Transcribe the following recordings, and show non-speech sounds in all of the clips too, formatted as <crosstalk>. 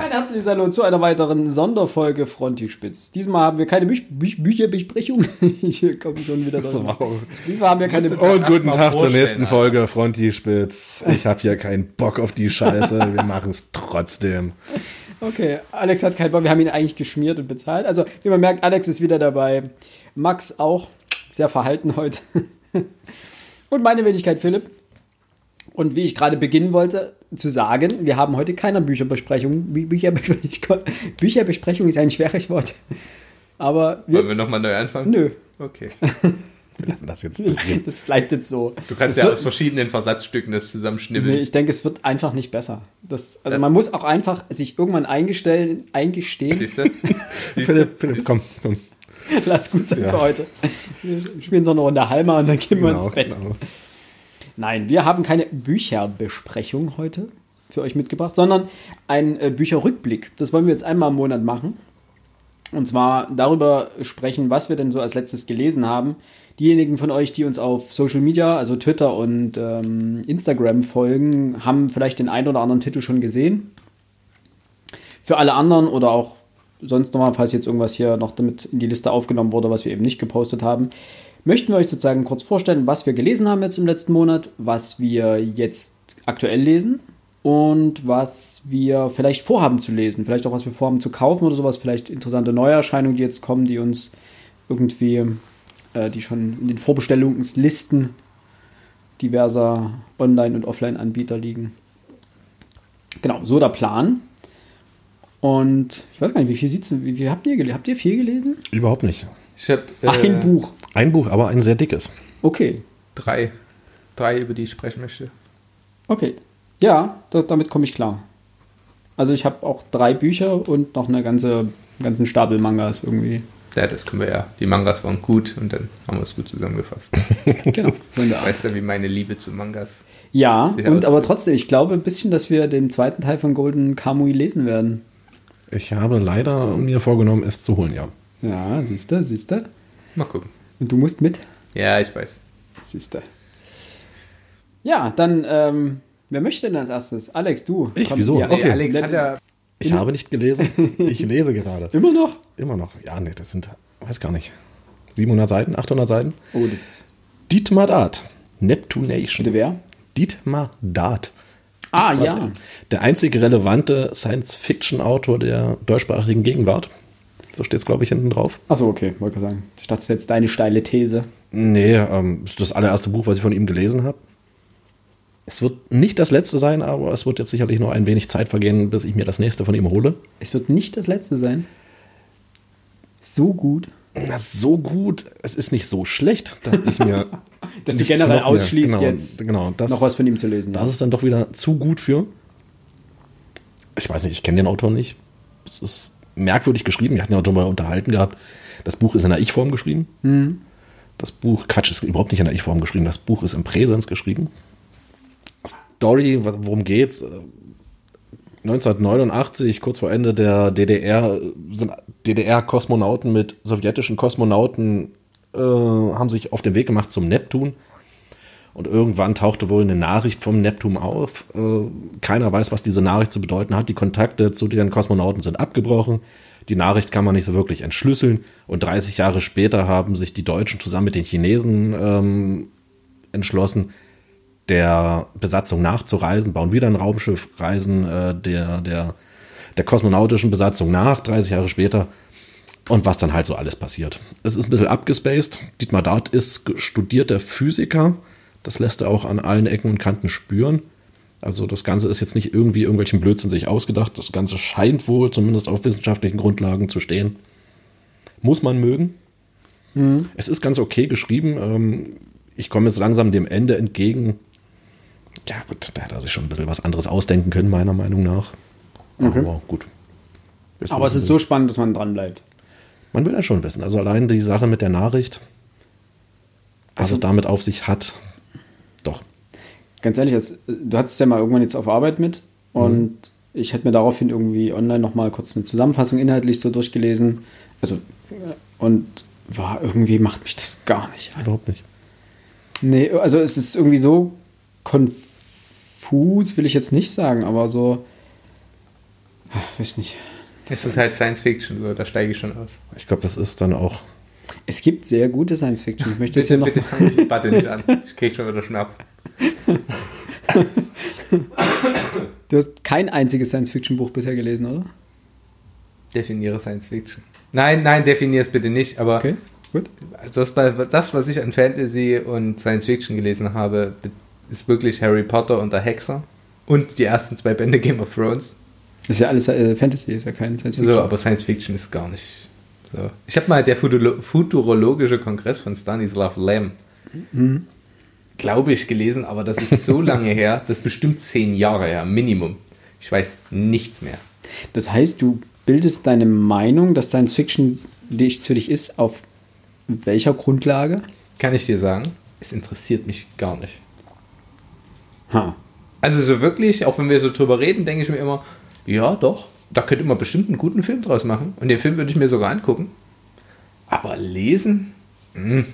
Ein herzliches Hallo zu einer weiteren Sonderfolge Frontispitz. Diesmal haben wir keine Büch Büch Bücherbesprechung. <laughs> ich komme schon wieder drauf. Diesmal haben wir keine Und guten Tag zur nächsten Alter. Folge Frontispitz. Ich habe hier keinen Bock auf die Scheiße. <laughs> Wir machen es trotzdem. Okay, Alex hat keinen Bock. Wir haben ihn eigentlich geschmiert und bezahlt. Also, wie man merkt, Alex ist wieder dabei. Max auch. Sehr verhalten heute. <laughs> und meine Wenigkeit Philipp. Und wie ich gerade beginnen wollte zu sagen, wir haben heute keine Bücherbesprechung. Bücherbesprechung, Bücherbesprechung ist ein schweres Wort. Aber wir, Wollen wir nochmal neu anfangen? Nö. Okay. <laughs> Wir lassen das jetzt drin. Das bleibt jetzt so. Du kannst das ja aus verschiedenen Versatzstücken das zusammenschnibbeln. Nee, ich denke, es wird einfach nicht besser. Das, also das man muss auch einfach sich irgendwann eingestellen, eingestehen. <laughs> Siehst du? Philipp, Philipp, komm, komm. Lass gut sein ja. für heute. Wir spielen so eine Runde Halma und dann gehen genau, wir ins Bett. Genau. Nein, wir haben keine Bücherbesprechung heute für euch mitgebracht, sondern einen äh, Bücherrückblick. Das wollen wir jetzt einmal im Monat machen. Und zwar darüber sprechen, was wir denn so als letztes gelesen haben. Diejenigen von euch, die uns auf Social Media, also Twitter und ähm, Instagram folgen, haben vielleicht den einen oder anderen Titel schon gesehen. Für alle anderen oder auch sonst nochmal, falls jetzt irgendwas hier noch damit in die Liste aufgenommen wurde, was wir eben nicht gepostet haben, möchten wir euch sozusagen kurz vorstellen, was wir gelesen haben jetzt im letzten Monat, was wir jetzt aktuell lesen und was wir vielleicht vorhaben zu lesen, vielleicht auch was wir vorhaben zu kaufen oder sowas, vielleicht interessante Neuerscheinungen, die jetzt kommen, die uns irgendwie, äh, die schon in den Vorbestellungslisten diverser Online- und Offline-Anbieter liegen. Genau, so der Plan. Und ich weiß gar nicht, wie viel, sieht's, wie viel habt ihr? Habt ihr viel gelesen? Überhaupt nicht. Ich hab, äh, ein Buch. Ein Buch, aber ein sehr dickes. Okay. Drei. Drei, über die ich sprechen möchte. Okay. Ja, das, damit komme ich klar. Also ich habe auch drei Bücher und noch eine ganze, einen ganzen Stapel Mangas irgendwie. Ja, das können wir ja. Die Mangas waren gut und dann haben wir es gut zusammengefasst. <laughs> genau. So <laughs> weißt du, wie meine Liebe zu Mangas. Ja, und aber trotzdem, ich glaube ein bisschen, dass wir den zweiten Teil von Golden Kamui lesen werden. Ich habe leider mir vorgenommen, es zu holen, ja. Ja, siehst du, siehst du. Mal gucken. Und du musst mit? Ja, ich weiß. Siehst du. Ja, dann, ähm, wer möchte denn als erstes? Alex, du. Ich, Komm, wieso? Ja, okay. Alex hat ja. Ich habe nicht gelesen. <laughs> Ich lese gerade. Immer noch? Immer noch. Ja, nee, das sind, weiß gar nicht, 700 Seiten, 800 Seiten. Oh, das. Dietmar Dart. Neptunation. Bitte wer? Dietmar Dart. Ah, ja. Der einzige relevante Science-Fiction-Autor der deutschsprachigen Gegenwart. So steht es, glaube ich, hinten drauf. Achso, okay, wollte sagen. Ich dachte, das wäre jetzt deine steile These. Nee, ähm, das ist das allererste Buch, was ich von ihm gelesen habe. Es wird nicht das letzte sein, aber es wird jetzt sicherlich noch ein wenig Zeit vergehen, bis ich mir das nächste von ihm hole. Es wird nicht das letzte sein. So gut. Na, so gut. Es ist nicht so schlecht, dass ich mir. <laughs> dass du generell ausschließt, genau, jetzt genau, das, noch was von ihm zu lesen. Das ja. ist dann doch wieder zu gut für. Ich weiß nicht, ich kenne den Autor nicht. Es ist merkwürdig geschrieben. Wir hatten ja auch schon mal unterhalten gehabt. Das Buch ist in der Ich-Form geschrieben. Mhm. Das Buch, Quatsch, ist überhaupt nicht in der Ich-Form geschrieben. Das Buch ist im Präsens geschrieben. Story, worum geht's? 1989, kurz vor Ende der DDR, sind DDR-Kosmonauten mit sowjetischen Kosmonauten äh, haben sich auf den Weg gemacht zum Neptun. Und irgendwann tauchte wohl eine Nachricht vom Neptun auf. Äh, keiner weiß, was diese Nachricht zu bedeuten hat. Die Kontakte zu den Kosmonauten sind abgebrochen. Die Nachricht kann man nicht so wirklich entschlüsseln. Und 30 Jahre später haben sich die Deutschen zusammen mit den Chinesen ähm, entschlossen, der Besatzung nachzureisen, bauen wieder ein Raumschiff, reisen äh, der, der, der kosmonautischen Besatzung nach, 30 Jahre später. Und was dann halt so alles passiert. Es ist ein bisschen abgespaced. Dietmar Dart ist studierter Physiker das lässt er auch an allen Ecken und Kanten spüren. Also das Ganze ist jetzt nicht irgendwie irgendwelchen Blödsinn sich ausgedacht. Das Ganze scheint wohl zumindest auf wissenschaftlichen Grundlagen zu stehen. Muss man mögen. Mhm. Es ist ganz okay geschrieben. Ähm, ich komme jetzt langsam dem Ende entgegen. Ja gut, da hätte er sich schon ein bisschen was anderes ausdenken können, meiner Meinung nach. Okay. Aber gut. Wissen Aber es ist so spannend, dass man dran bleibt. Man will ja schon wissen. Also allein die Sache mit der Nachricht, was also, es damit auf sich hat. Ganz ehrlich, das, du hattest es ja mal irgendwann jetzt auf Arbeit mit und mhm. ich hätte mir daraufhin irgendwie online nochmal kurz eine Zusammenfassung inhaltlich so durchgelesen. Also, und war irgendwie, macht mich das gar nicht. An. Überhaupt nicht. Nee, also es ist irgendwie so konfus, will ich jetzt nicht sagen, aber so. Ach, weiß nicht. Es ist halt Science Fiction, so, da steige ich schon aus. Ich glaube, das ist dann auch. Es gibt sehr gute Science Fiction. Ich möchte Bitte, hier bitte noch. fang die Debatte nicht an. Ich krieg schon wieder Schmerz. Du hast kein einziges Science Fiction Buch bisher gelesen, oder? Definiere Science Fiction. Nein, nein, definiere es bitte nicht, aber Okay, gut. das, das, was ich an Fantasy und Science Fiction gelesen habe, ist wirklich Harry Potter und der Hexer. Und die ersten zwei Bände Game of Thrones. Das ist ja alles äh, Fantasy, ist ja kein Science Fiction. So, aber Science Fiction ist gar nicht so. Ich habe mal der Futuro futurologische Kongress von Stanislav Lem, glaube ich, gelesen, aber das ist so lange her, das ist bestimmt zehn Jahre her, Minimum. Ich weiß nichts mehr. Das heißt, du bildest deine Meinung, dass Science Fiction nichts für dich ist, auf welcher Grundlage? Kann ich dir sagen, es interessiert mich gar nicht. Ha. Also so wirklich, auch wenn wir so drüber reden, denke ich mir immer, ja doch, da könnte man bestimmt einen guten Film draus machen. Und den Film würde ich mir sogar angucken. Aber lesen? Hm.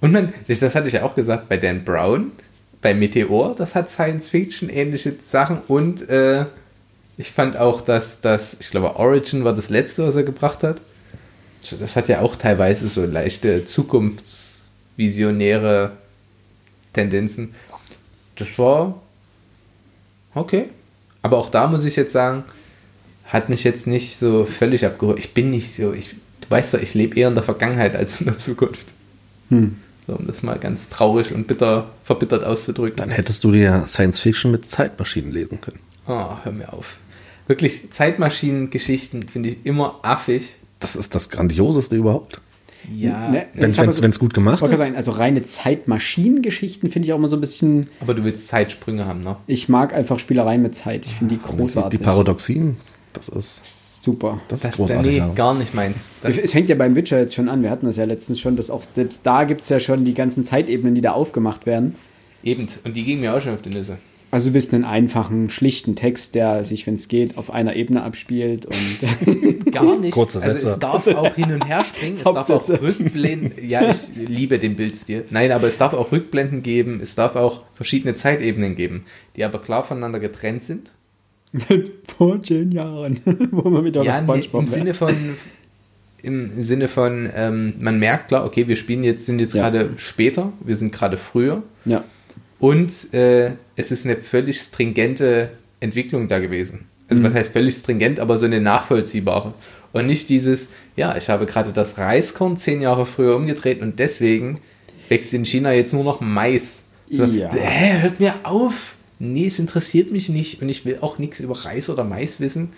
Und man, das hatte ich ja auch gesagt bei Dan Brown, bei Meteor, das hat Science-Fiction ähnliche Sachen. Und äh, ich fand auch, dass das, ich glaube, Origin war das letzte, was er gebracht hat. Das hat ja auch teilweise so leichte zukunftsvisionäre Tendenzen. Das war okay. Aber auch da muss ich jetzt sagen, hat mich jetzt nicht so völlig abgeholt. Ich bin nicht so, ich, du weißt doch, ich lebe eher in der Vergangenheit als in der Zukunft. Hm. So, um das mal ganz traurig und bitter, verbittert auszudrücken. Dann hättest du dir Science Fiction mit Zeitmaschinen lesen können. Oh, hör mir auf. Wirklich, Zeitmaschinengeschichten finde ich immer affig. Das ist das Grandioseste überhaupt. Ja, Ne, Wenn es also- gut gemacht ist. sagen, also reine Zeitmaschinengeschichten finde ich auch immer so ein bisschen. aber du willst Zeitsprünge haben, ne? Ich mag einfach Spielereien mit Zeit. Ich finde die großartig. die Paradoxien, das ist, Super. das ist Das, großartig. nee, ja. gar nicht meins. Es, es fängt ja beim Witcher jetzt schon an. Wir hatten das ja letztens schon, dass auch selbst da gibt es ja schon die ganzen Zeitebenen, die da aufgemacht werden. eben, und die gingen mir auch schon auf die Nüsse. Also du willst einen einfachen, schlichten Text, der sich, wenn es geht, auf einer Ebene abspielt und <laughs> Gar nicht. Kurze Also Sätze. es darf auch hin und her springen, es darf auch. Rückblenden. Ja, ich liebe den Bildstil. Nein, aber es darf auch Rückblenden geben, es darf auch verschiedene Zeitebenen geben, die aber klar voneinander getrennt sind. <laughs> vor zehn Jahren, <laughs> wo man wieder Ja, mit Spongebob im Sinne von, im Sinne von, ähm, man merkt klar, okay, wir spielen jetzt, sind jetzt Ja. gerade später, wir sind gerade früher Ja, und äh, es ist eine völlig stringente Entwicklung da gewesen. Also was heißt völlig stringent, aber so eine nachvollziehbare. Und nicht dieses, ja, ich habe gerade das Reiskorn zehn Jahre früher umgedreht und deswegen wächst in China jetzt nur noch Mais. So, Ja. Hä, hört mir auf. Nee, es interessiert mich nicht und ich will auch nichts über Reis oder Mais wissen.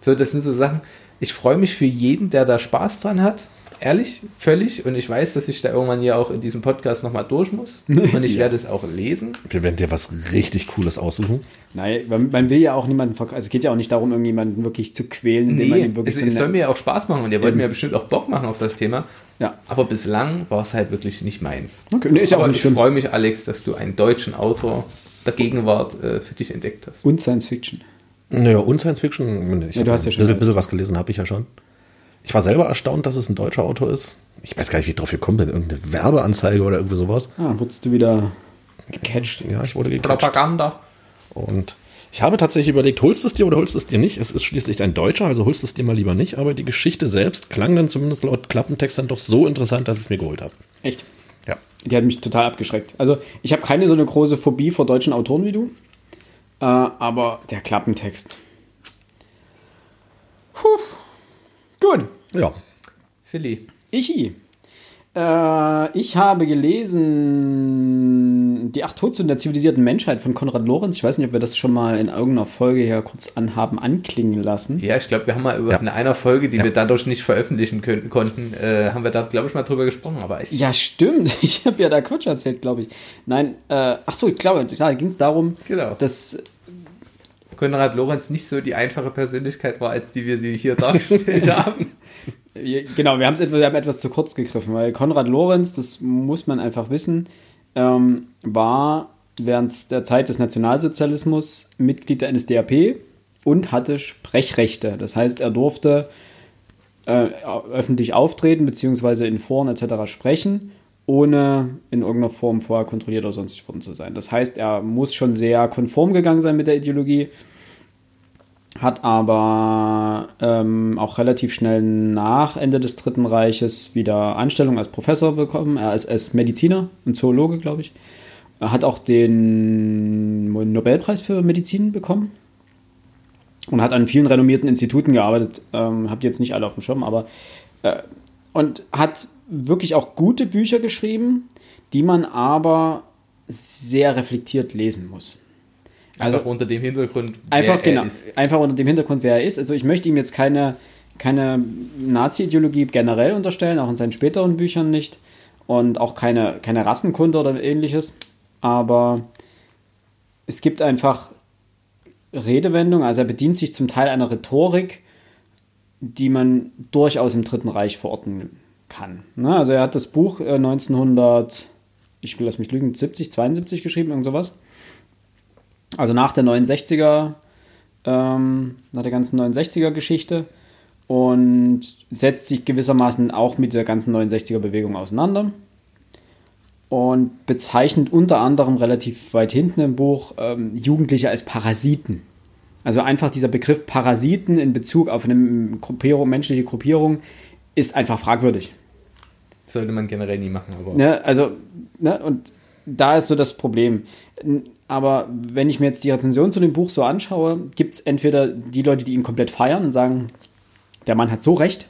So, das sind so Sachen. Ich freue mich für jeden, der da Spaß dran hat. Ehrlich, völlig. Und ich weiß, dass ich da irgendwann hier auch in diesem Podcast nochmal durch muss. <laughs> Und ich Ja. werde es auch lesen. Wir werden dir was richtig Cooles aussuchen. nein, man, man will ja auch niemanden verk- Also es geht ja auch nicht darum, irgendjemanden wirklich zu quälen. indem man Nee, ihm wirklich also so es soll mir auch Spaß machen und ihr wollt Eben. mir bestimmt auch Bock machen auf das Thema. Ja. Aber bislang war es halt wirklich nicht meins. Okay, nee, ist ja auch aber nicht ich freue mich, Alex, dass du einen deutschen Autor der Gegenwart äh, für dich entdeckt hast. Und Science Fiction. Naja, und Science Fiction. Ich Ja, du hast ja ein schon bisschen, recht. bisschen was gelesen, habe ich ja schon. Ich war selber erstaunt, dass es ein deutscher Autor ist. Ich weiß gar nicht, wie ich drauf gekommen bin. Irgendeine Werbeanzeige oder irgendwie sowas. Ah, dann wurdest du wieder gecatcht. Ja, ich wurde gecatcht. Propaganda. Und ich habe tatsächlich überlegt, holst du es dir oder holst du es dir nicht? Es ist schließlich ein Deutscher, also holst du es dir mal lieber nicht. Aber die Geschichte selbst klang dann zumindest laut Klappentext dann doch so interessant, dass ich es mir geholt habe. Echt? Ja. Die hat mich total abgeschreckt. Also ich habe keine so eine große Phobie vor deutschen Autoren wie du. Äh, aber der Klappentext. Puh. Gut. Ja. Philly. Ich. Äh, ich habe gelesen Die acht Todsünden der zivilisierten Menschheit von Konrad Lorenz. Ich weiß nicht, ob wir das schon mal in irgendeiner Folge hier kurz anhaben anklingen lassen. Ja, ich glaube, wir haben mal über Ja. in einer Folge, die Ja. wir dadurch nicht veröffentlichen können, konnten, äh, haben wir da, glaube ich, mal drüber gesprochen. Aber ich, Ja, stimmt. <laughs> Ich habe ja da Quatsch erzählt, glaube ich. Nein, äh, ach so, ich glaube, da ging es darum, Genau. dass Konrad Lorenz nicht so die einfache Persönlichkeit war, als die wir sie hier dargestellt <laughs> haben. Genau, wir, haben's etwa, wir haben etwas zu kurz gegriffen, weil Konrad Lorenz, das muss man einfach wissen, ähm, war während der Zeit des Nationalsozialismus Mitglied der NSDAP und hatte Sprechrechte. Das heißt, er durfte äh, öffentlich auftreten, beziehungsweise in Foren etc. sprechen, ohne in irgendeiner Form vorher kontrolliert oder sonstig worden zu sein. Das heißt, er muss schon sehr konform gegangen sein mit der Ideologie. Hat aber ähm, auch relativ schnell nach Ende des Dritten Reiches wieder Anstellung als Professor bekommen. Er ist als Mediziner und Zoologe, glaube ich. Er hat auch den Nobelpreis für Medizin bekommen und hat an vielen renommierten Instituten gearbeitet. Ähm, habt jetzt nicht alle auf dem Schirm, aber äh, und hat wirklich auch gute Bücher geschrieben, die man aber sehr reflektiert lesen muss. Also einfach unter dem Hintergrund, wer einfach, genau, ist. Einfach unter dem Hintergrund, wer er ist. Also ich möchte ihm jetzt keine, keine Nazi-Ideologie generell unterstellen, auch in seinen späteren Büchern nicht. Und auch keine, keine Rassenkunde oder ähnliches. Aber es gibt einfach Redewendungen, also er bedient sich zum Teil einer Rhetorik, die man durchaus im Dritten Reich verorten kann. Ne? Also er hat das Buch 1900, äh, ich lass mich lügen, 70, 72 geschrieben, irgend sowas. Also nach der 69er, ähm, nach der ganzen 69er Geschichte und setzt sich gewissermaßen auch mit der ganzen 69er Bewegung auseinander und bezeichnet unter anderem relativ weit hinten im Buch ähm, Jugendliche als Parasiten. Also einfach dieser Begriff Parasiten in Bezug auf eine Gruppierung, menschliche Gruppierung ist einfach fragwürdig. Sollte man generell nie machen. Aber ne, also, ne, und da ist so das Problem. Aber wenn ich mir jetzt die Rezension zu dem Buch so anschaue, gibt es entweder die Leute, die ihn komplett feiern und sagen, der Mann hat so recht,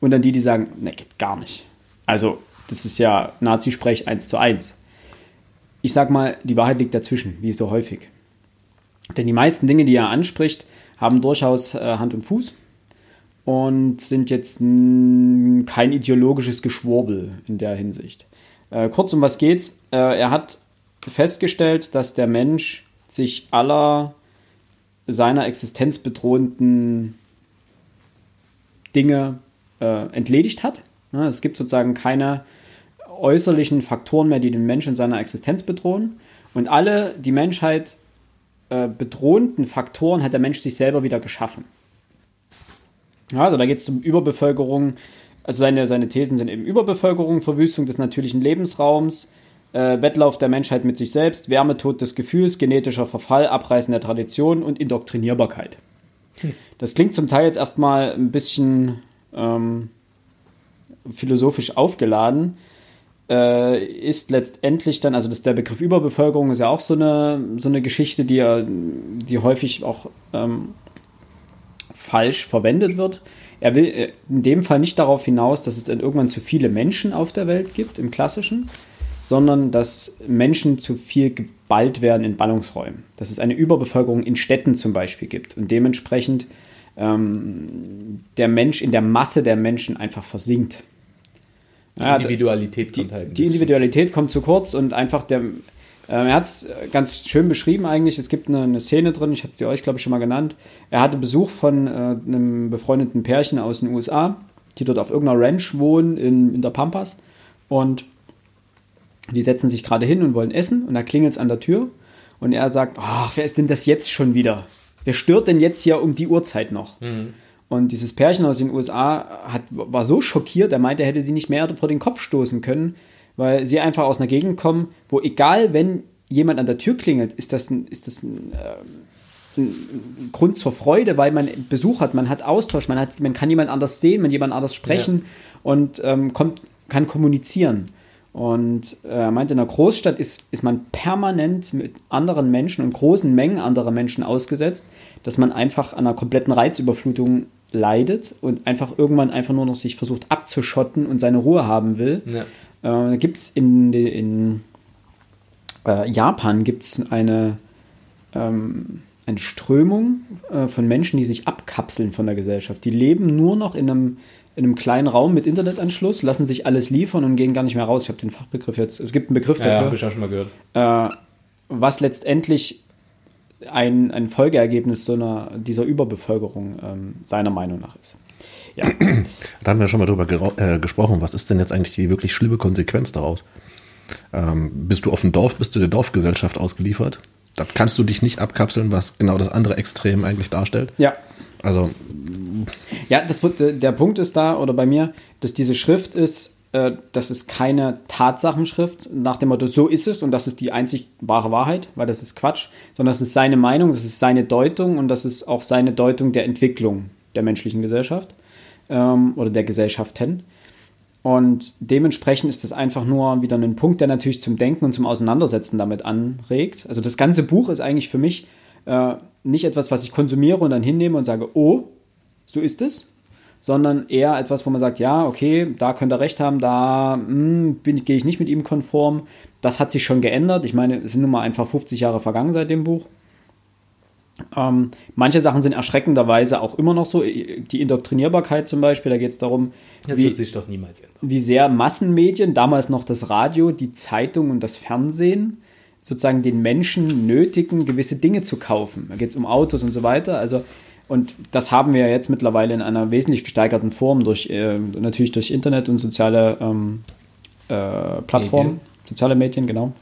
und dann die, die sagen, ne, geht gar nicht. Also das ist ja Nazi-Sprech 1 zu 1. Ich sag mal, die Wahrheit liegt dazwischen, wie so häufig. Denn die meisten Dinge, die er anspricht, haben durchaus äh, Hand und Fuß und sind jetzt kein ideologisches Geschwurbel in der Hinsicht. Äh, kurz um was geht's? Äh, er hat festgestellt, dass der Mensch sich aller seiner Existenz bedrohenden Dinge äh, entledigt hat. Ja, es gibt sozusagen keine äußerlichen Faktoren mehr, die den Menschen in seiner Existenz bedrohen. Und alle die Menschheit äh, bedrohenden Faktoren hat der Mensch sich selber wieder geschaffen. Ja, also da geht es um Überbevölkerung. Also seine, seine Thesen sind eben Überbevölkerung, Verwüstung des natürlichen Lebensraums, äh, Wettlauf der Menschheit mit sich selbst, Wärmetod des Gefühls, genetischer Verfall, Abreißen der Tradition und Indoktrinierbarkeit. Hm. Das klingt zum Teil jetzt erstmal ein bisschen ähm, philosophisch aufgeladen äh, ist letztendlich dann, also das, der Begriff Überbevölkerung ist ja auch so eine, so eine Geschichte, die, ja, die häufig auch ähm, falsch verwendet wird. Er will äh, in dem Fall nicht darauf hinaus, dass es dann irgendwann zu viele Menschen auf der Welt gibt, im klassischen, sondern dass Menschen zu viel geballt werden in Ballungsräumen. Dass es eine Überbevölkerung in Städten zum Beispiel gibt und dementsprechend ähm, der Mensch in der Masse der Menschen einfach versinkt. Die Individualität kommt halt. Die Individualität kommt zu kurz und einfach der. Äh, er hat es ganz schön beschrieben eigentlich. Es gibt eine, eine, Szene drin, ich hatte die euch, glaube ich, schon mal genannt. Er hatte Besuch von äh, einem befreundeten Pärchen aus den USA, die dort auf irgendeiner Ranch wohnen in, in der Pampas. Und die setzen sich gerade hin und wollen essen und da klingelt es an der Tür. Und er sagt, ach, wer ist denn das jetzt schon wieder? Wer stört denn jetzt hier um die Uhrzeit noch? Mhm. Und dieses Pärchen aus den USA hat, war so schockiert, er meinte, er hätte sie nicht mehr vor den Kopf stoßen können, weil sie einfach aus einer Gegend kommen, wo egal, wenn jemand an der Tür klingelt, ist das ein, ist das ein, äh, ein Grund zur Freude, weil man Besuch hat, man hat Austausch, man, hat, man kann jemand anders sehen, man jemand anders sprechen ja. und ähm, kommt, kann kommunizieren. Und äh, er meinte, in einer Großstadt ist, ist man permanent mit anderen Menschen und großen Mengen anderer Menschen ausgesetzt, dass man einfach an einer kompletten Reizüberflutung leidet und einfach irgendwann einfach nur noch sich versucht abzuschotten und seine Ruhe haben will. Ja. Äh, gibt es in, in äh, Japan gibt's eine, ähm, eine Strömung äh, von Menschen, die sich abkapseln von der Gesellschaft. Die leben nur noch in einem, in einem kleinen Raum mit Internetanschluss, lassen sich alles liefern und gehen gar nicht mehr raus. Ich habe den Fachbegriff jetzt. Es gibt einen Begriff dafür. Ja, habe ich auch schon mal gehört. Äh, was letztendlich ein, ein Folgeergebnis so einer, dieser Überbevölkerung ähm, seiner Meinung nach ist. Ja. <clears throat> Da haben wir schon mal drüber äh, gesprochen. Was ist denn jetzt eigentlich die wirklich schlimme Konsequenz daraus? Ähm, bist du auf dem Dorf, bist du der Dorfgesellschaft ausgeliefert? Da kannst du dich nicht abkapseln, was genau das andere Extrem eigentlich darstellt. Ja. Also. Ja, das, der Punkt ist da, oder bei mir, dass diese Schrift ist äh, das ist keine Tatsachenschrift nach dem Motto, so ist es und das ist die einzig wahre Wahrheit, weil das ist Quatsch, sondern das ist seine Meinung, das ist seine Deutung und das ist auch seine Deutung der Entwicklung der menschlichen Gesellschaft ähm, oder der Gesellschaften. Und dementsprechend ist das einfach nur wieder ein Punkt, der natürlich zum Denken und zum Auseinandersetzen damit anregt. Also das ganze Buch ist eigentlich für mich äh, nicht etwas, was ich konsumiere und dann hinnehme und sage, oh, so ist es, sondern eher etwas, wo man sagt, ja, okay, da könnte er recht haben, da hm, gehe ich nicht mit ihm konform. Das hat sich schon geändert. Ich meine, es sind nun mal einfach 50 Jahre vergangen seit dem Buch. Ähm, manche Sachen sind erschreckenderweise auch immer noch so. Die Indoktrinierbarkeit zum Beispiel, da geht es darum, das wie, wird sich doch niemals ändern. wie sehr Massenmedien, damals noch das Radio, die Zeitung und das Fernsehen, sozusagen den Menschen nötigen, gewisse Dinge zu kaufen. Da geht es um Autos und so weiter. Also und das haben wir jetzt mittlerweile in einer wesentlich gesteigerten Form durch äh, natürlich durch Internet und soziale ähm, äh, Plattformen, Medien. soziale Medien, genau.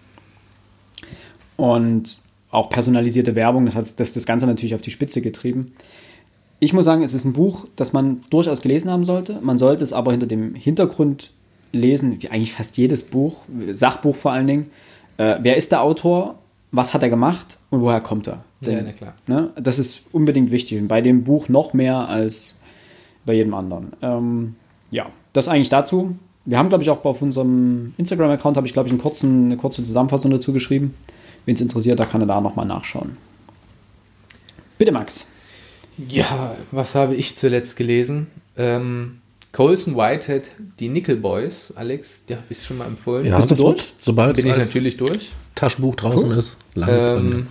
Und auch personalisierte Werbung, das hat das, das Ganze natürlich auf die Spitze getrieben. Ich muss sagen, es ist ein Buch, das man durchaus gelesen haben sollte. Man sollte es aber hinter dem Hintergrund lesen, wie eigentlich fast jedes Buch, Sachbuch vor allen Dingen. Äh, wer ist der Autor? Was hat er gemacht und woher kommt er? Denn, ja, na klar. Ne, das ist unbedingt wichtig. Und bei dem Buch noch mehr als bei jedem anderen. Ähm, ja, das eigentlich dazu. Wir haben, glaube ich, auch auf unserem Instagram-Account, habe ich, glaube ich, einen kurzen, eine kurze Zusammenfassung dazu geschrieben. Wen es interessiert, da kann er da nochmal nachschauen. Bitte, Max. Ja, was habe ich zuletzt gelesen? Ähm, Colson Whitehead, die Nickel Boys, Alex, die habe ich schon mal empfohlen. Ja, Bist du durch? Sobald bin ich natürlich durch. Taschenbuch draußen cool. ist, ähm,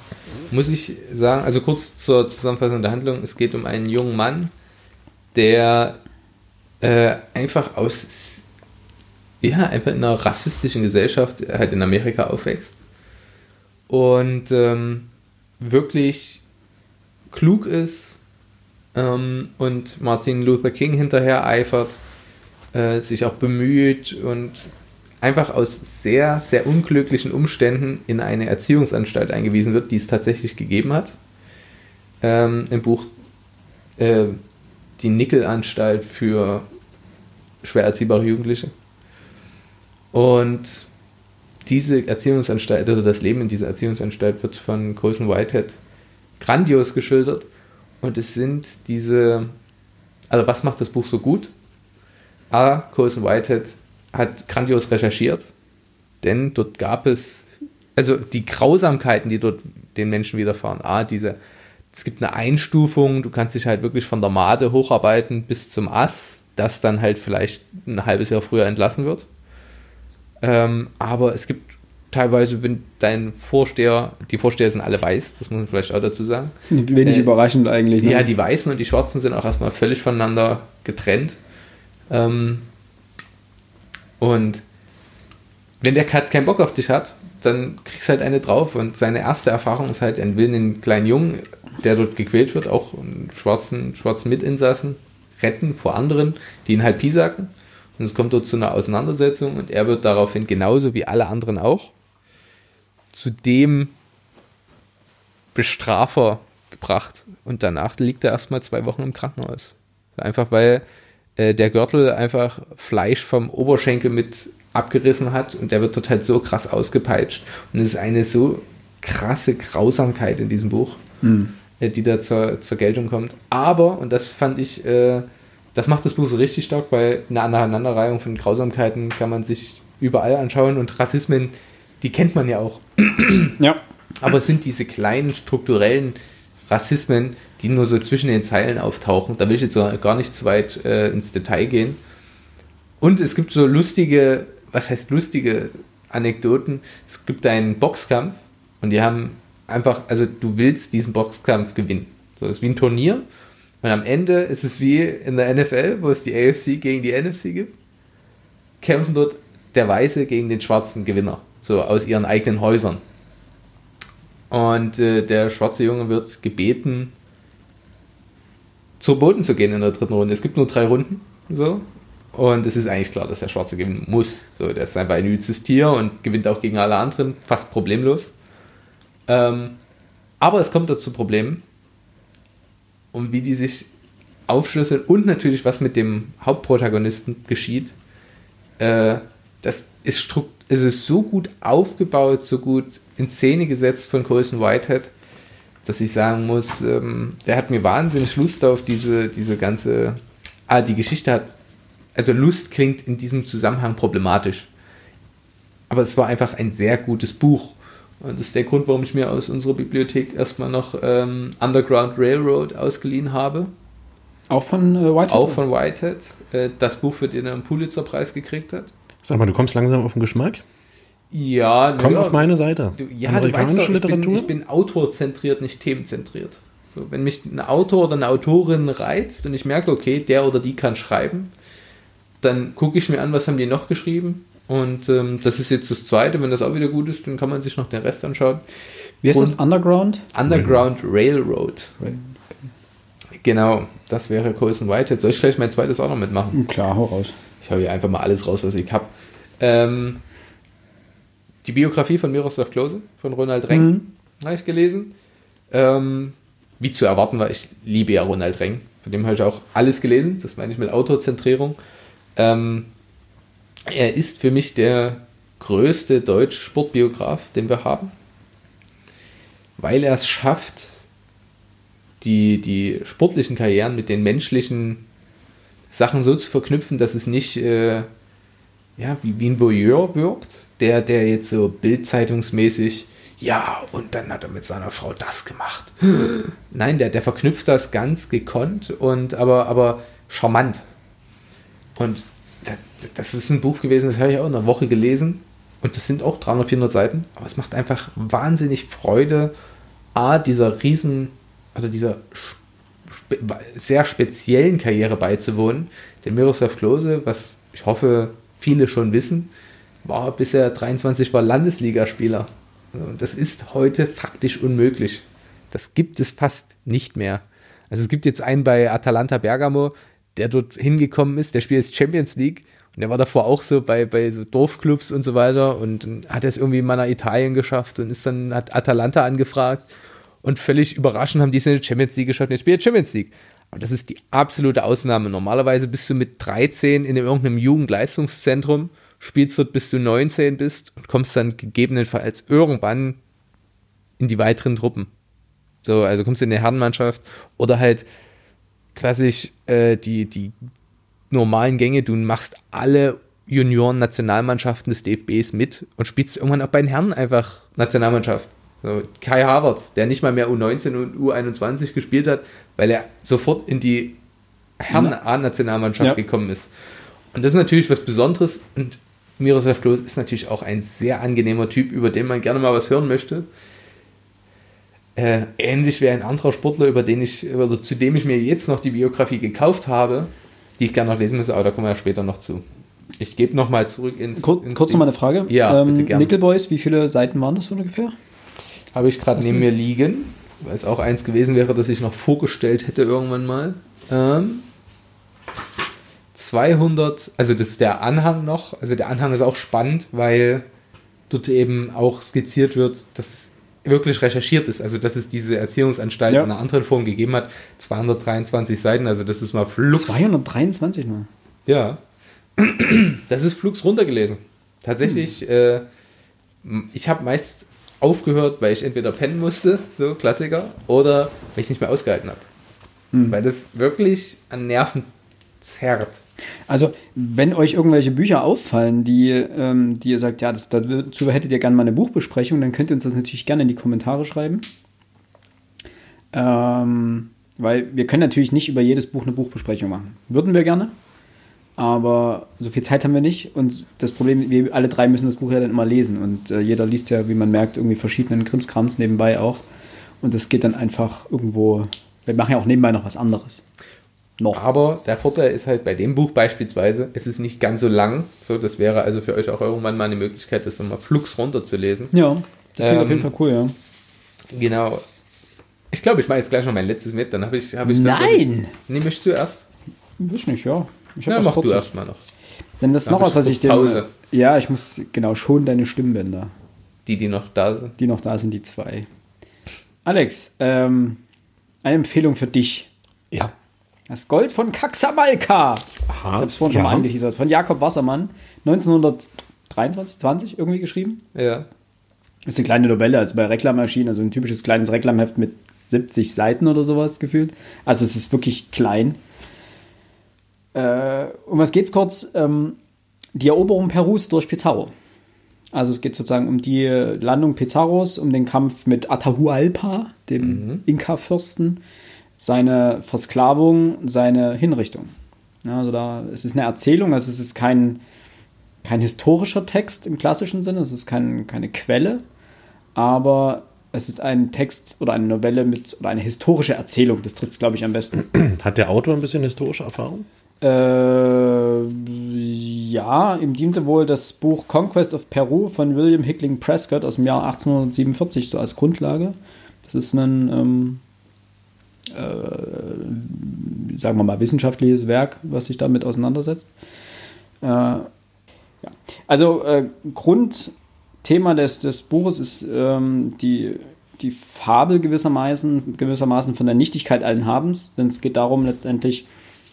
muss ich sagen, also kurz zur Zusammenfassung der Handlung, es geht um einen jungen Mann, der äh, einfach aus, ja, einfach in einer rassistischen Gesellschaft halt in Amerika aufwächst und ähm, wirklich klug ist ähm, und Martin Luther King hinterher eifert, äh, sich auch bemüht und einfach aus sehr, sehr unglücklichen Umständen in eine Erziehungsanstalt eingewiesen wird, die es tatsächlich gegeben hat. Ähm, Im Buch äh, Die Nickelanstalt für schwer erziehbare Jugendliche. Und diese Erziehungsanstalt, also das Leben in dieser Erziehungsanstalt wird von Colson Whitehead grandios geschildert. Und es sind diese, also was macht das Buch so gut? A, Colson Whitehead hat grandios recherchiert, denn dort gab es, also die Grausamkeiten, die dort den Menschen widerfahren. A, diese, es gibt eine Einstufung, du kannst dich halt wirklich von der Made hocharbeiten bis zum Ass, das dann halt vielleicht ein halbes Jahr früher entlassen wird. Ähm, aber es gibt teilweise, wenn dein Vorsteher, die Vorsteher sind alle weiß, das muss man vielleicht auch dazu sagen. Wenig äh, überraschend eigentlich. Ne? Ja, die Weißen und die Schwarzen sind auch erstmal völlig voneinander getrennt. Ähm, und wenn der Cut keinen Bock auf dich hat, dann kriegst du halt eine drauf. Und seine erste Erfahrung ist halt, er will einen kleinen Jungen, der dort gequält wird, auch einen schwarzen, schwarzen Mitinsassen, retten vor anderen, die ihn halt piesacken. Und es kommt dort zu einer Auseinandersetzung und er wird daraufhin genauso wie alle anderen auch zu dem Bestrafer gebracht. Und danach liegt er erstmal zwei Wochen im Krankenhaus. Einfach weil äh, der Gürtel einfach Fleisch vom Oberschenkel mit abgerissen hat und der wird dort halt so krass ausgepeitscht. Und es ist eine so krasse Grausamkeit in diesem Buch, mhm. äh, die da zur, zur Geltung kommt. Aber, und das fand ich äh, das macht das Buch so richtig stark, weil eine Aneinanderreihung von Grausamkeiten kann man sich überall anschauen und Rassismen, die kennt man ja auch. Ja. Aber es sind diese kleinen strukturellen Rassismen, die nur so zwischen den Zeilen auftauchen. Da will ich jetzt gar nicht zu weit äh, ins Detail gehen. Und es gibt so lustige, was heißt lustige Anekdoten. Es gibt einen Boxkampf und die haben einfach, also du willst diesen Boxkampf gewinnen. So, es ist wie ein Turnier und am Ende ist es wie in der NFL, wo es die AFC gegen die NFC gibt. Kämpfen dort der Weiße gegen den schwarzen Gewinner. So aus ihren eigenen Häusern. Und äh, der schwarze Junge wird gebeten, zur Boden zu gehen in der dritten Runde. Es gibt nur drei Runden. So. Und es ist eigentlich klar, dass der Schwarze gewinnen muss. So, der ist einfach ein übelstes Tier und gewinnt auch gegen alle anderen fast problemlos. Ähm, aber es kommt dazu Problemen und wie die sich aufschlüsseln und natürlich, was mit dem Hauptprotagonisten geschieht, Äh, das ist, es ist so gut aufgebaut, so gut in Szene gesetzt von Colson Whitehead, dass ich sagen muss, ähm, der hat mir wahnsinnig Lust auf diese, diese ganze. Ah, die Geschichte hat. Also Lust klingt in diesem Zusammenhang problematisch. Aber es war einfach ein sehr gutes Buch. Und das ist der Grund, warum ich mir aus unserer Bibliothek erstmal noch ähm, Underground Railroad ausgeliehen habe. Auch von äh, Whitehead? Auch von Whitehead. Äh, das Buch, für den er einen Pulitzer-Preis gekriegt hat. Sag mal, du kommst langsam auf den Geschmack? Ja, Komm ja, auf meine Seite. Du, ja, Amerikanische weißt doch, Literatur? Bin, ich bin autorzentriert, nicht themenzentriert. So, wenn mich ein Autor oder eine Autorin reizt und ich merke, okay, der oder die kann schreiben, dann gucke ich mir an, was haben die noch geschrieben. Und ähm, das ist jetzt das zweite. Wenn das auch wieder gut ist, dann kann man sich noch den Rest anschauen. Wie heißt das? Underground? Underground Railroad. Railroad. Genau, das wäre Colson Whitehead. Soll ich gleich mein zweites auch noch mitmachen? Klar, hau raus. Ich hau hier einfach mal alles raus, was ich habe. Ähm, die Biografie von Miroslav Klose, von Ronald Reng, mhm. habe ich gelesen. Ähm, wie zu erwarten war, ich liebe ja Ronald Reng. Von dem habe ich auch alles gelesen. Das meine ich mit Autozentrierung. Ähm, er ist für mich der größte deutsche Sportbiograf, den wir haben. Weil er es schafft, die, die sportlichen Karrieren mit den menschlichen Sachen so zu verknüpfen, dass es nicht äh, ja, wie, wie ein Voyeur wirkt, der, der jetzt so bildzeitungsmäßig, ja, und dann hat er mit seiner Frau das gemacht. <gasps> Nein, der, der verknüpft das ganz gekonnt und aber, aber charmant. Und das, das ist ein Buch gewesen, das habe ich auch in einer Woche gelesen. Und das sind auch 300, 400 Seiten. Aber es macht einfach wahnsinnig Freude, A, dieser riesen, oder dieser spe sehr speziellen Karriere beizuwohnen. Denn Miroslav Klose, was ich hoffe, viele schon wissen, war bis er 23 war Landesligaspieler. Und das ist heute faktisch unmöglich. Das gibt es fast nicht mehr. Also es gibt jetzt einen bei Atalanta Bergamo, der dort hingekommen ist, der spielt jetzt Champions League und der war davor auch so bei, bei so Dorfclubs und so weiter und hat es irgendwie mal nach Italien geschafft und ist dann, hat Atalanta angefragt und völlig überraschend haben die es in der Champions League geschafft und jetzt spielt Champions League. Aber das ist die absolute Ausnahme. Normalerweise bist du mit 13 in irgendeinem Jugendleistungszentrum, spielst dort bis du 19 bist und kommst dann gegebenenfalls irgendwann in die weiteren Truppen. So, also kommst du in die Herrenmannschaft oder halt klassisch äh, die, die normalen Gänge, du machst alle Junioren-Nationalmannschaften des DFBs mit und spielst irgendwann auch bei den Herren einfach Nationalmannschaft. So, Kai Havertz, der nicht mal mehr U19 und U21 gespielt hat, weil er sofort in die Herren-A-Nationalmannschaft ja. gekommen ist. Und das ist natürlich was Besonderes und Miroslav Klose ist natürlich auch ein sehr angenehmer Typ, über den man gerne mal was hören möchte. Äh, ähnlich wie ein anderer Sportler, über den ich, oder zu dem ich mir jetzt noch die Biografie gekauft habe, die ich gerne noch lesen müsste, aber da kommen wir ja später noch zu. Ich gebe nochmal zurück ins. Kur ins kurz nochmal eine Frage. Ja, ähm, bitte gerne. Nickel Boys, wie viele Seiten waren das ungefähr? Habe ich gerade neben mir liegen, weil es auch eins gewesen wäre, das ich noch vorgestellt hätte irgendwann mal. Ähm, 200, also das ist der Anhang noch. Also der Anhang ist auch spannend, weil dort eben auch skizziert wird, dass es wirklich recherchiert ist. Also dass es diese Erziehungsanstalt ja. in einer anderen Form gegeben hat. 223 Seiten, also das ist mal Flux. 223 mal? Ja. Das ist Flux runtergelesen. Tatsächlich, hm. äh, ich habe meist aufgehört, weil ich entweder pennen musste, so Klassiker, oder weil ich es nicht mehr ausgehalten habe. Hm. Weil das wirklich an Nerven zerrt. Also, wenn euch irgendwelche Bücher auffallen, die, ähm, die ihr sagt, ja, das, dazu hättet ihr gerne mal eine Buchbesprechung, dann könnt ihr uns das natürlich gerne in die Kommentare schreiben. Ähm, weil wir können natürlich nicht über jedes Buch eine Buchbesprechung machen. Würden wir gerne, aber so viel Zeit haben wir nicht. Und das Problem, wir alle drei müssen das Buch ja dann immer lesen. Und äh, jeder liest ja, wie man merkt, irgendwie verschiedenen Krimskrams nebenbei auch. Und das geht dann einfach irgendwo. Wir machen ja auch nebenbei noch was anderes. Noch. Aber der Vorteil ist halt bei dem Buch beispielsweise, es ist nicht ganz so lang. So, das wäre also für euch auch irgendwann mal eine Möglichkeit, das mal flugs runterzulesen. Ja, das klingt ähm, auf jeden Fall cool, ja. Genau. Ich glaube, ich mache jetzt gleich noch mein letztes mit, dann habe ich, hab ich. Nein! nee, möchtest du erst? Nicht, ja. Ich ja, mach du erstmal noch. Denn das ist noch was, was ich dir. Ja, ich muss, genau, schon deine Stimmbänder. Die, die noch da sind? Die noch da sind, die zwei. Alex, ähm, eine Empfehlung für dich. Ja. Das Gold von Kaxamalka. ich habe es vorhin ja. schon mal angeteasert, von Jakob Wassermann, 1923, 20 irgendwie geschrieben. Ja. Das ist eine kleine Novelle, also bei Reklammaschinen, also ein typisches kleines Reklamheft mit 70 Seiten oder sowas gefühlt. Also es ist wirklich klein. Äh, um was geht's kurz? Ähm, die Eroberung Perus durch Pizarro. Also es geht sozusagen um die Landung Pizarros, um den Kampf mit Atahualpa, dem mhm. Inka-Fürsten, seine Versklavung, seine Hinrichtung. Ja, also da, es ist eine Erzählung, also es ist kein, kein historischer Text im klassischen Sinne, es ist kein, keine Quelle, aber es ist ein Text oder eine Novelle mit oder eine historische Erzählung, das trifft es, glaube ich, am besten. Hat der Autor ein bisschen historische Erfahrung? Äh, ja, ihm diente wohl das Buch Conquest of Peru von William Hickling Prescott aus dem Jahr 1847 so als Grundlage. Das ist ein, ähm, äh, sagen wir mal, wissenschaftliches Werk, was sich damit auseinandersetzt. Äh, ja. Also äh, Grundthema des, des Buches ist ähm, die, die Fabel gewissermaßen, gewissermaßen von der Nichtigkeit allen Habens, denn es geht darum letztendlich,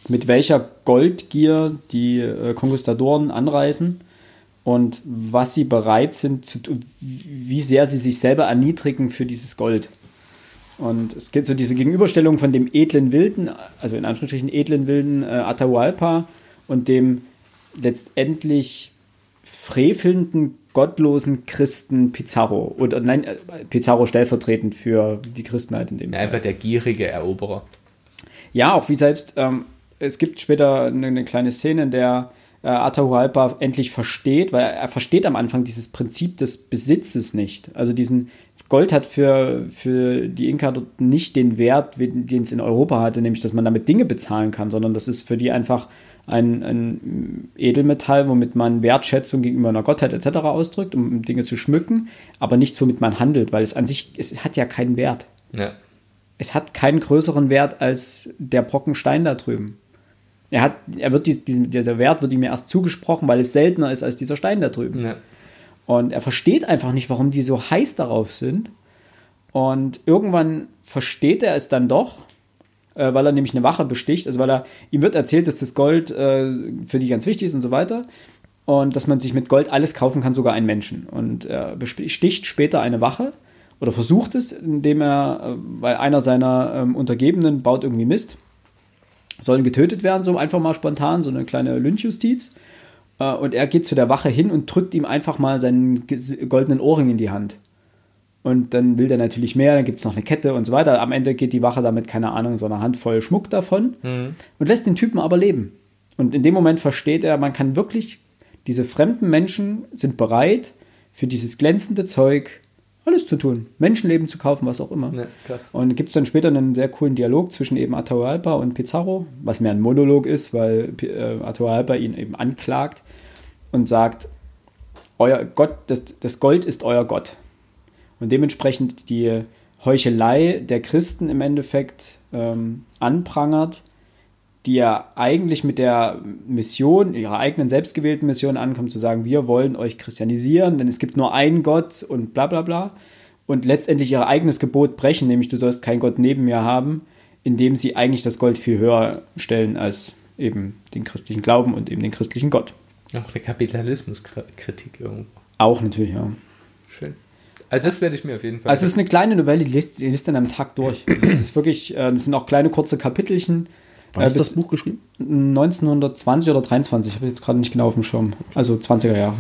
mit welcher Goldgier die äh, Konquistadoren anreisen und was sie bereit sind, zu, wie sehr sie sich selber erniedrigen für dieses Gold. Und es gibt so diese Gegenüberstellung von dem edlen Wilden, also in Anführungsstrichen edlen Wilden äh, Atahualpa und dem letztendlich frevelnden, gottlosen Christen Pizarro. Oder nein, äh, Pizarro stellvertretend für die Christenheit in dem Fall. Einfach der gierige Eroberer. Ja, auch wie selbst ähm, es gibt später eine, eine kleine Szene, in der äh, Atahualpa endlich versteht, weil er versteht am Anfang dieses Prinzip des Besitzes nicht. Also diesen Gold hat für, für die Inka dort nicht den Wert, den es in Europa hatte, nämlich dass man damit Dinge bezahlen kann, sondern das ist für die einfach ein, ein Edelmetall, womit man Wertschätzung gegenüber einer Gottheit etc. ausdrückt, um Dinge zu schmücken, aber nichts, womit man handelt, weil es an sich, es hat ja keinen Wert. Ja. Es hat keinen größeren Wert als der Brocken Stein da drüben. Er hat, er wird die, dieser Wert wird ihm erst zugesprochen, weil es seltener ist als dieser Stein da drüben. Ja. Und er versteht einfach nicht, warum die so heiß darauf sind. Und irgendwann versteht er es dann doch, äh, weil er nämlich eine Wache besticht. Also weil er, ihm wird erzählt, dass das Gold äh, für die ganz wichtig ist und so weiter. Und dass man sich mit Gold alles kaufen kann, sogar einen Menschen. Und er besticht später eine Wache oder versucht es, indem er, äh, weil einer seiner ähm, Untergebenen baut irgendwie Mist sollen getötet werden, so einfach mal spontan, so eine kleine Lynchjustiz. Äh, und er geht zu der Wache hin und drückt ihm einfach mal seinen goldenen Ohrring in die Hand. Und dann will der natürlich mehr, dann gibt es noch eine Kette und so weiter. Am Ende geht die Wache damit, keine Ahnung, so eine Handvoll Schmuck davon mhm. und lässt den Typen aber leben. Und in dem Moment versteht er, man kann wirklich, diese fremden Menschen sind bereit, für dieses glänzende Zeug alles zu tun. Menschenleben zu kaufen, was auch immer. Ja, und gibt es dann später einen sehr coolen Dialog zwischen eben Atahualpa und Pizarro, was mehr ein Monolog ist, weil äh, Atahualpa ihn eben anklagt und sagt, euer Gott, das, das Gold ist euer Gott. Und dementsprechend die Heuchelei der Christen im Endeffekt ähm, anprangert die ja eigentlich mit der Mission, ihrer eigenen selbstgewählten Mission ankommt, zu sagen, wir wollen euch christianisieren, denn es gibt nur einen Gott und bla bla bla. Und letztendlich ihr eigenes Gebot brechen, nämlich du sollst keinen Gott neben mir haben, indem sie eigentlich das Gold viel höher stellen als eben den christlichen Glauben und eben den christlichen Gott. Auch eine Kapitalismuskritik irgendwo. Auch natürlich, ja. Schön. Also das werde ich mir auf jeden Fall. Also es ist eine kleine Novelle, die liest, die liest dann am Tag durch. Das ist wirklich, äh, das sind auch kleine kurze Kapitelchen Wann äh, ist das Buch geschrieben? 1920 oder 23, habe ich jetzt gerade nicht genau auf dem Schirm. Also 20er Jahre.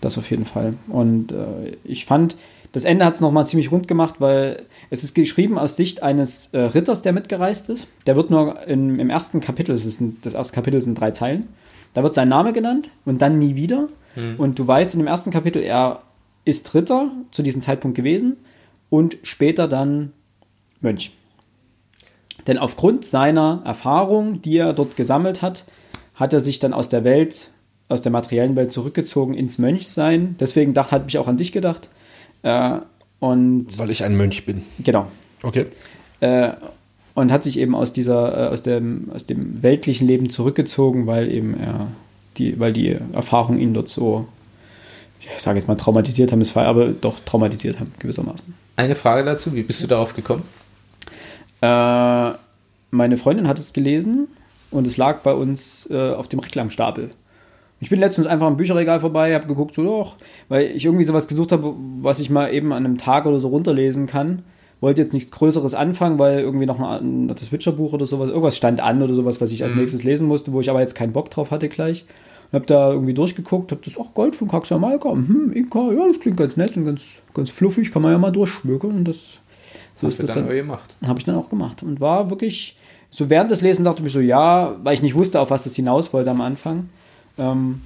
Das auf jeden Fall. Und äh, ich fand, das Ende hat es nochmal ziemlich rund gemacht, weil es ist geschrieben aus Sicht eines äh, Ritters, der mitgereist ist. Der wird nur in, im ersten Kapitel, das, ist ein, das erste Kapitel sind drei Zeilen, da wird sein Name genannt und dann nie wieder. Hm. Und du weißt in dem ersten Kapitel, er ist Ritter zu diesem Zeitpunkt gewesen und später dann Mönch. Denn aufgrund seiner Erfahrung, die er dort gesammelt hat, hat er sich dann aus der Welt, aus der materiellen Welt zurückgezogen ins Mönchsein. Deswegen dachte, hat mich auch an dich gedacht. Äh, und Weil ich ein Mönch bin. Genau. Okay. Äh, und hat sich eben aus dieser, äh, aus dem, aus dem weltlichen Leben zurückgezogen, weil eben er die, weil die Erfahrungen ihn dort so, ich sage jetzt mal traumatisiert haben, ist aber doch traumatisiert haben, gewissermaßen. Eine Frage dazu, wie bist du darauf gekommen? Äh, meine Freundin hat es gelesen und es lag bei uns äh, auf dem Reklamstapel. Ich bin letztens einfach im Bücherregal vorbei, habe geguckt, so doch, weil ich irgendwie sowas gesucht habe, was ich mal eben an einem Tag oder so runterlesen kann. Wollte jetzt nichts Größeres anfangen, weil irgendwie noch ein, das Witcher-Buch oder sowas, irgendwas stand an oder sowas, was ich als mhm. nächstes lesen musste, wo ich aber jetzt keinen Bock drauf hatte gleich. Hab da irgendwie durchgeguckt, hab das, auch Gold von Kaxamalka, hm, Inka, ja, das klingt ganz nett und ganz, ganz fluffig, kann man ja mal durchschmökern und das, so Hast ist das dann, dann gemacht. Habe ich dann auch gemacht und war wirklich, so während des Lesens dachte ich so, ja, weil ich nicht wusste, auf was das hinaus wollte am Anfang. Ähm,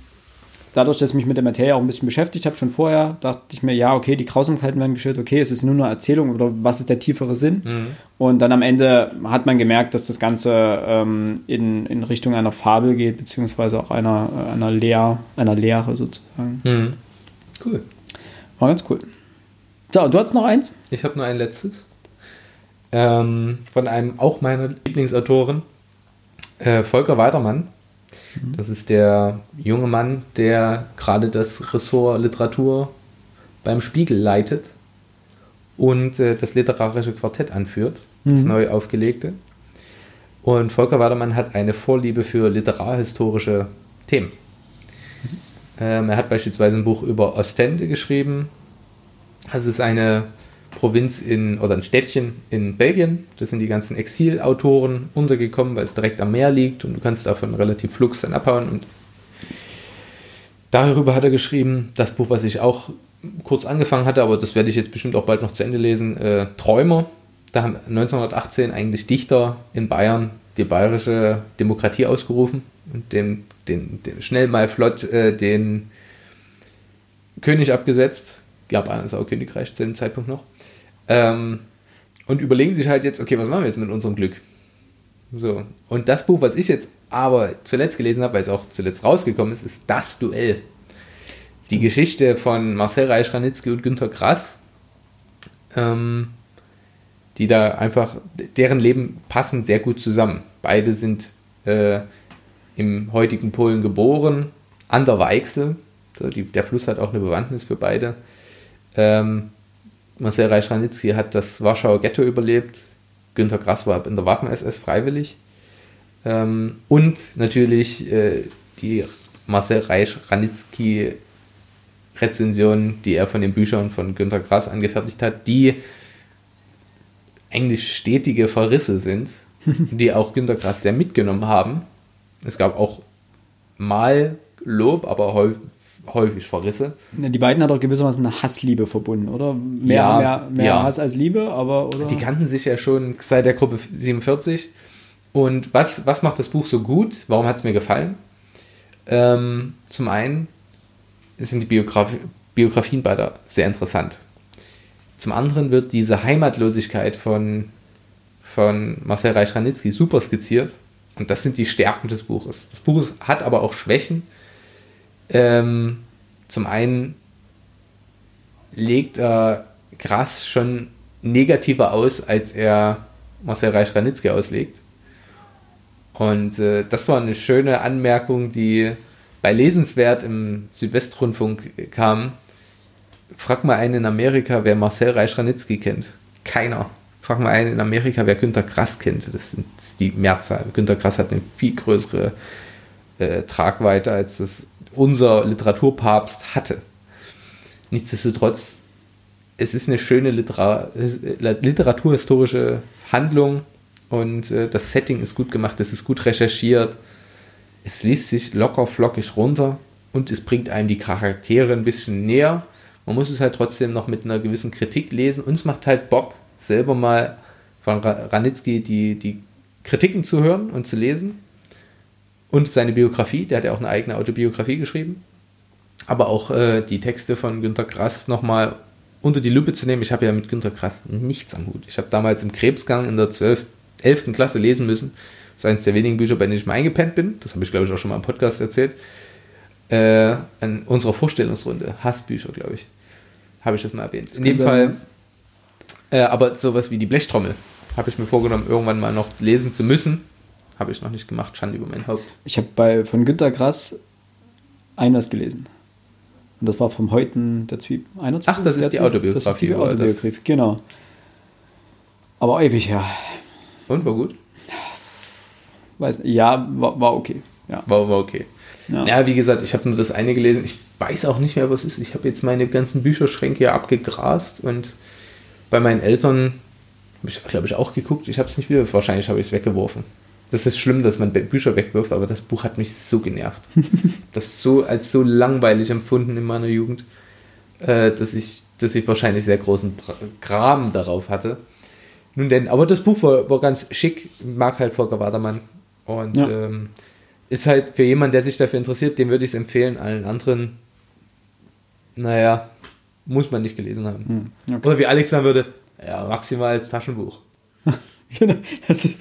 dadurch, dass ich mich mit der Materie auch ein bisschen beschäftigt habe, schon vorher, dachte ich mir, ja, okay, die Grausamkeiten werden geschildert, okay, es ist nur eine Erzählung oder was ist der tiefere Sinn? Mhm. Und dann am Ende hat man gemerkt, dass das Ganze ähm, in, in Richtung einer Fabel geht, beziehungsweise auch einer, einer, Lehr, einer Lehre sozusagen. Mhm. Cool. War ganz cool. So, du hast noch eins? Ich habe nur ein letztes. Ähm, von einem auch meiner Lieblingsautoren, äh, Volker Weidermann. Mhm. Das ist der junge Mann, der gerade das Ressort Literatur beim Spiegel leitet und äh, das literarische Quartett anführt, das mhm. neu aufgelegte. Und Volker Wadermann hat eine Vorliebe für literarhistorische Themen. Mhm. Ähm, er hat beispielsweise ein Buch über Ostende geschrieben. Das ist eine Provinz in oder ein Städtchen in Belgien. Da sind die ganzen Exilautoren untergekommen, weil es direkt am Meer liegt und du kannst davon relativ flugs dann abhauen. Und darüber hat er geschrieben, das Buch, was ich auch kurz angefangen hatte, aber das werde ich jetzt bestimmt auch bald noch zu Ende lesen, äh, Träumer. Da haben 1918 eigentlich Dichter in Bayern die bayerische Demokratie ausgerufen und den, den, den schnell mal flott äh, den König abgesetzt. Japan ist auch Königreich zu dem Zeitpunkt noch. Ähm, und überlegen sich halt jetzt, okay, was machen wir jetzt mit unserem Glück? So. Und das Buch, was ich jetzt aber zuletzt gelesen habe, weil es auch zuletzt rausgekommen ist, ist Das Duell. Die Geschichte von Marcel Reich-Ranitzky und Günter Grass, ähm, die da einfach, deren Leben passen sehr gut zusammen. Beide sind äh, im heutigen Polen geboren, an der Weichsel. So, die, der Fluss hat auch eine Bewandtnis für beide. Ähm, Marcel Reich-Ranitzky hat das Warschauer Ghetto überlebt. Günter Grass war in der Waffen-SS freiwillig. Ähm, und natürlich äh, die Marcel Reich-Ranitzky Rezensionen, die er von den Büchern von Günter Grass angefertigt hat, die eigentlich stetige Verrisse sind, <laughs> die auch Günter Grass sehr mitgenommen haben. Es gab auch mal Lob, aber häufig Verrisse. Die beiden hat auch gewissermaßen eine Hassliebe verbunden, oder? Mehr, ja, mehr, mehr ja. Hass als Liebe, aber oder? Die kannten sich ja schon seit der Gruppe 47. Und was, was macht das Buch so gut? Warum hat es mir gefallen? Ähm, zum einen sind die Biograf Biografien beider sehr interessant. Zum anderen wird diese Heimatlosigkeit von, von Marcel Reich-Ranitzky super skizziert. Und das sind die Stärken des Buches. Das Buch hat aber auch Schwächen. Ähm, zum einen legt er krass schon negativer aus, als er Marcel Reich-Ranitzky auslegt. Und äh, das war eine schöne Anmerkung, die bei Lesenswert im Südwestrundfunk kam. Frag mal einen in Amerika, wer Marcel Reich-Ranitzky kennt. Keiner. Frag mal einen in Amerika, wer Günter Grass kennt. Das sind die Mehrzahl. Günter Grass hat eine viel größere äh, Tragweite, als das unser Literaturpapst hatte. Nichtsdestotrotz, es ist eine schöne Literar literaturhistorische Handlung und äh, das Setting ist gut gemacht, es ist gut recherchiert, es liest sich locker flockig runter und es bringt einem die Charaktere ein bisschen näher. Man muss es halt trotzdem noch mit einer gewissen Kritik lesen und es macht halt Bock, selber mal von Ranitzky die, die Kritiken zu hören und zu lesen und seine Biografie, der hat ja auch eine eigene Autobiografie geschrieben, aber auch äh, die Texte von Günter Grass nochmal unter die Lupe zu nehmen. Ich habe ja mit Günter Grass nichts am Hut. Ich habe damals im Krebsgang in der 12, 11. Klasse lesen müssen. Das ist eines der wenigen Bücher, bei denen ich mal eingepennt bin. Das habe ich, glaube ich, auch schon mal im Podcast erzählt. Äh, an unserer Vorstellungsrunde. Hassbücher, glaube ich. Habe ich das mal erwähnt. Das in dem Fall. Äh, aber sowas wie die Blechtrommel habe ich mir vorgenommen, irgendwann mal noch lesen zu müssen. Habe ich noch nicht gemacht, Schande über mein Haupt. Ich habe bei von Günter Grass eines gelesen. Und das war vom Heuten der Zwiebel. Ach, das ist die Autobiografie. Das ist die Autobiografie, das genau. Aber ewig her. Und war gut? Weiß, ja, war, war okay. Ja. War, war okay. Ja. ja, wie gesagt, ich habe nur das eine gelesen. Ich weiß auch nicht mehr, was es ist. Ich habe jetzt meine ganzen Bücherschränke hier abgegrast und bei meinen Eltern habe ich, glaube ich, auch geguckt. Ich habe es nicht wieder, wahrscheinlich habe ich es weggeworfen. Das ist schlimm, dass man Bücher wegwirft, aber das Buch hat mich so genervt. <laughs> das so als so langweilig empfunden in meiner Jugend, äh, dass ich, dass ich wahrscheinlich sehr großen Graben darauf hatte. Nun denn, aber das Buch war, war ganz schick, mag halt Volker Wadermann. Und ja. ähm, ist halt für jemanden, der sich dafür interessiert, dem würde ich es empfehlen. Allen anderen, naja, muss man nicht gelesen haben. Hm, okay. Oder wie Alex sagen würde, ja, maximal als Taschenbuch. Genau, das ist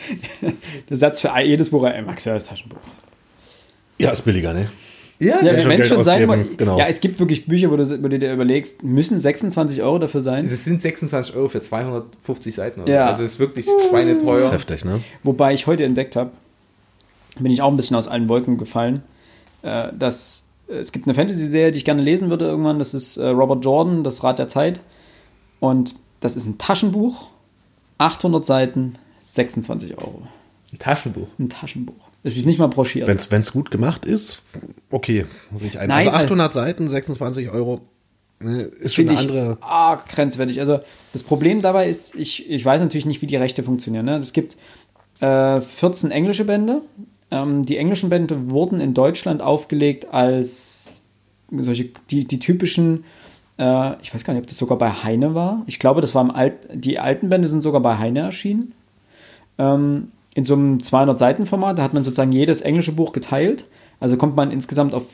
der Satz für jedes Buch, ey, maximal als Taschenbuch. Ja, ist billiger, ne? Ja, ja wenn schon sein mal, genau. Ja, es gibt wirklich Bücher, wo du, wo du dir überlegst, müssen 26 Euro dafür sein? Es sind 26 Euro für 250 Seiten. Also, ja. also es ist wirklich schweineteuer. Das ist heftig, ne? Wobei ich heute entdeckt habe, bin ich auch ein bisschen aus allen Wolken gefallen, äh, dass äh, es gibt eine Fantasy-Serie, die ich gerne lesen würde irgendwann. Das ist äh, Robert Jordan, Das Rad der Zeit. Und das ist ein Taschenbuch, 800 Seiten, 26 Euro. Ein Taschenbuch? Ein Taschenbuch. Es ist nicht mal broschiert. Wenn es gut gemacht ist, okay, muss ich ein. Nein, also 800 Seiten, 26 Euro, ne, ist schon eine andere. Ah, grenzwertig. Also das Problem dabei ist, ich, ich weiß natürlich nicht, wie die Rechte funktionieren. Ne? Es gibt äh, 14 englische Bände. Ähm, die englischen Bände wurden in Deutschland aufgelegt als solche, die, die typischen äh, ich weiß gar nicht, ob das sogar bei Heine war. Ich glaube, das war im Alt, die alten Bände sind sogar bei Heine erschienen. Ähm, in so einem 200-Seiten-Format, da hat man sozusagen jedes englische Buch geteilt. Also kommt man insgesamt auf,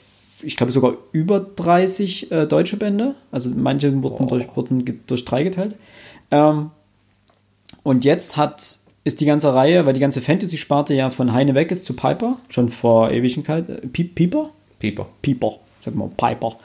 ich glaube, sogar über 30 äh, deutsche Bände. Also manche wurden, durch, wurden durch drei geteilt. Ähm, und jetzt hat, ist die ganze Reihe, weil die ganze Fantasy-Sparte ja von Heine weg ist zu Piper, schon vor Ewigkeit. Äh, Pieper? Pieper. Pieper, sag mal Piper.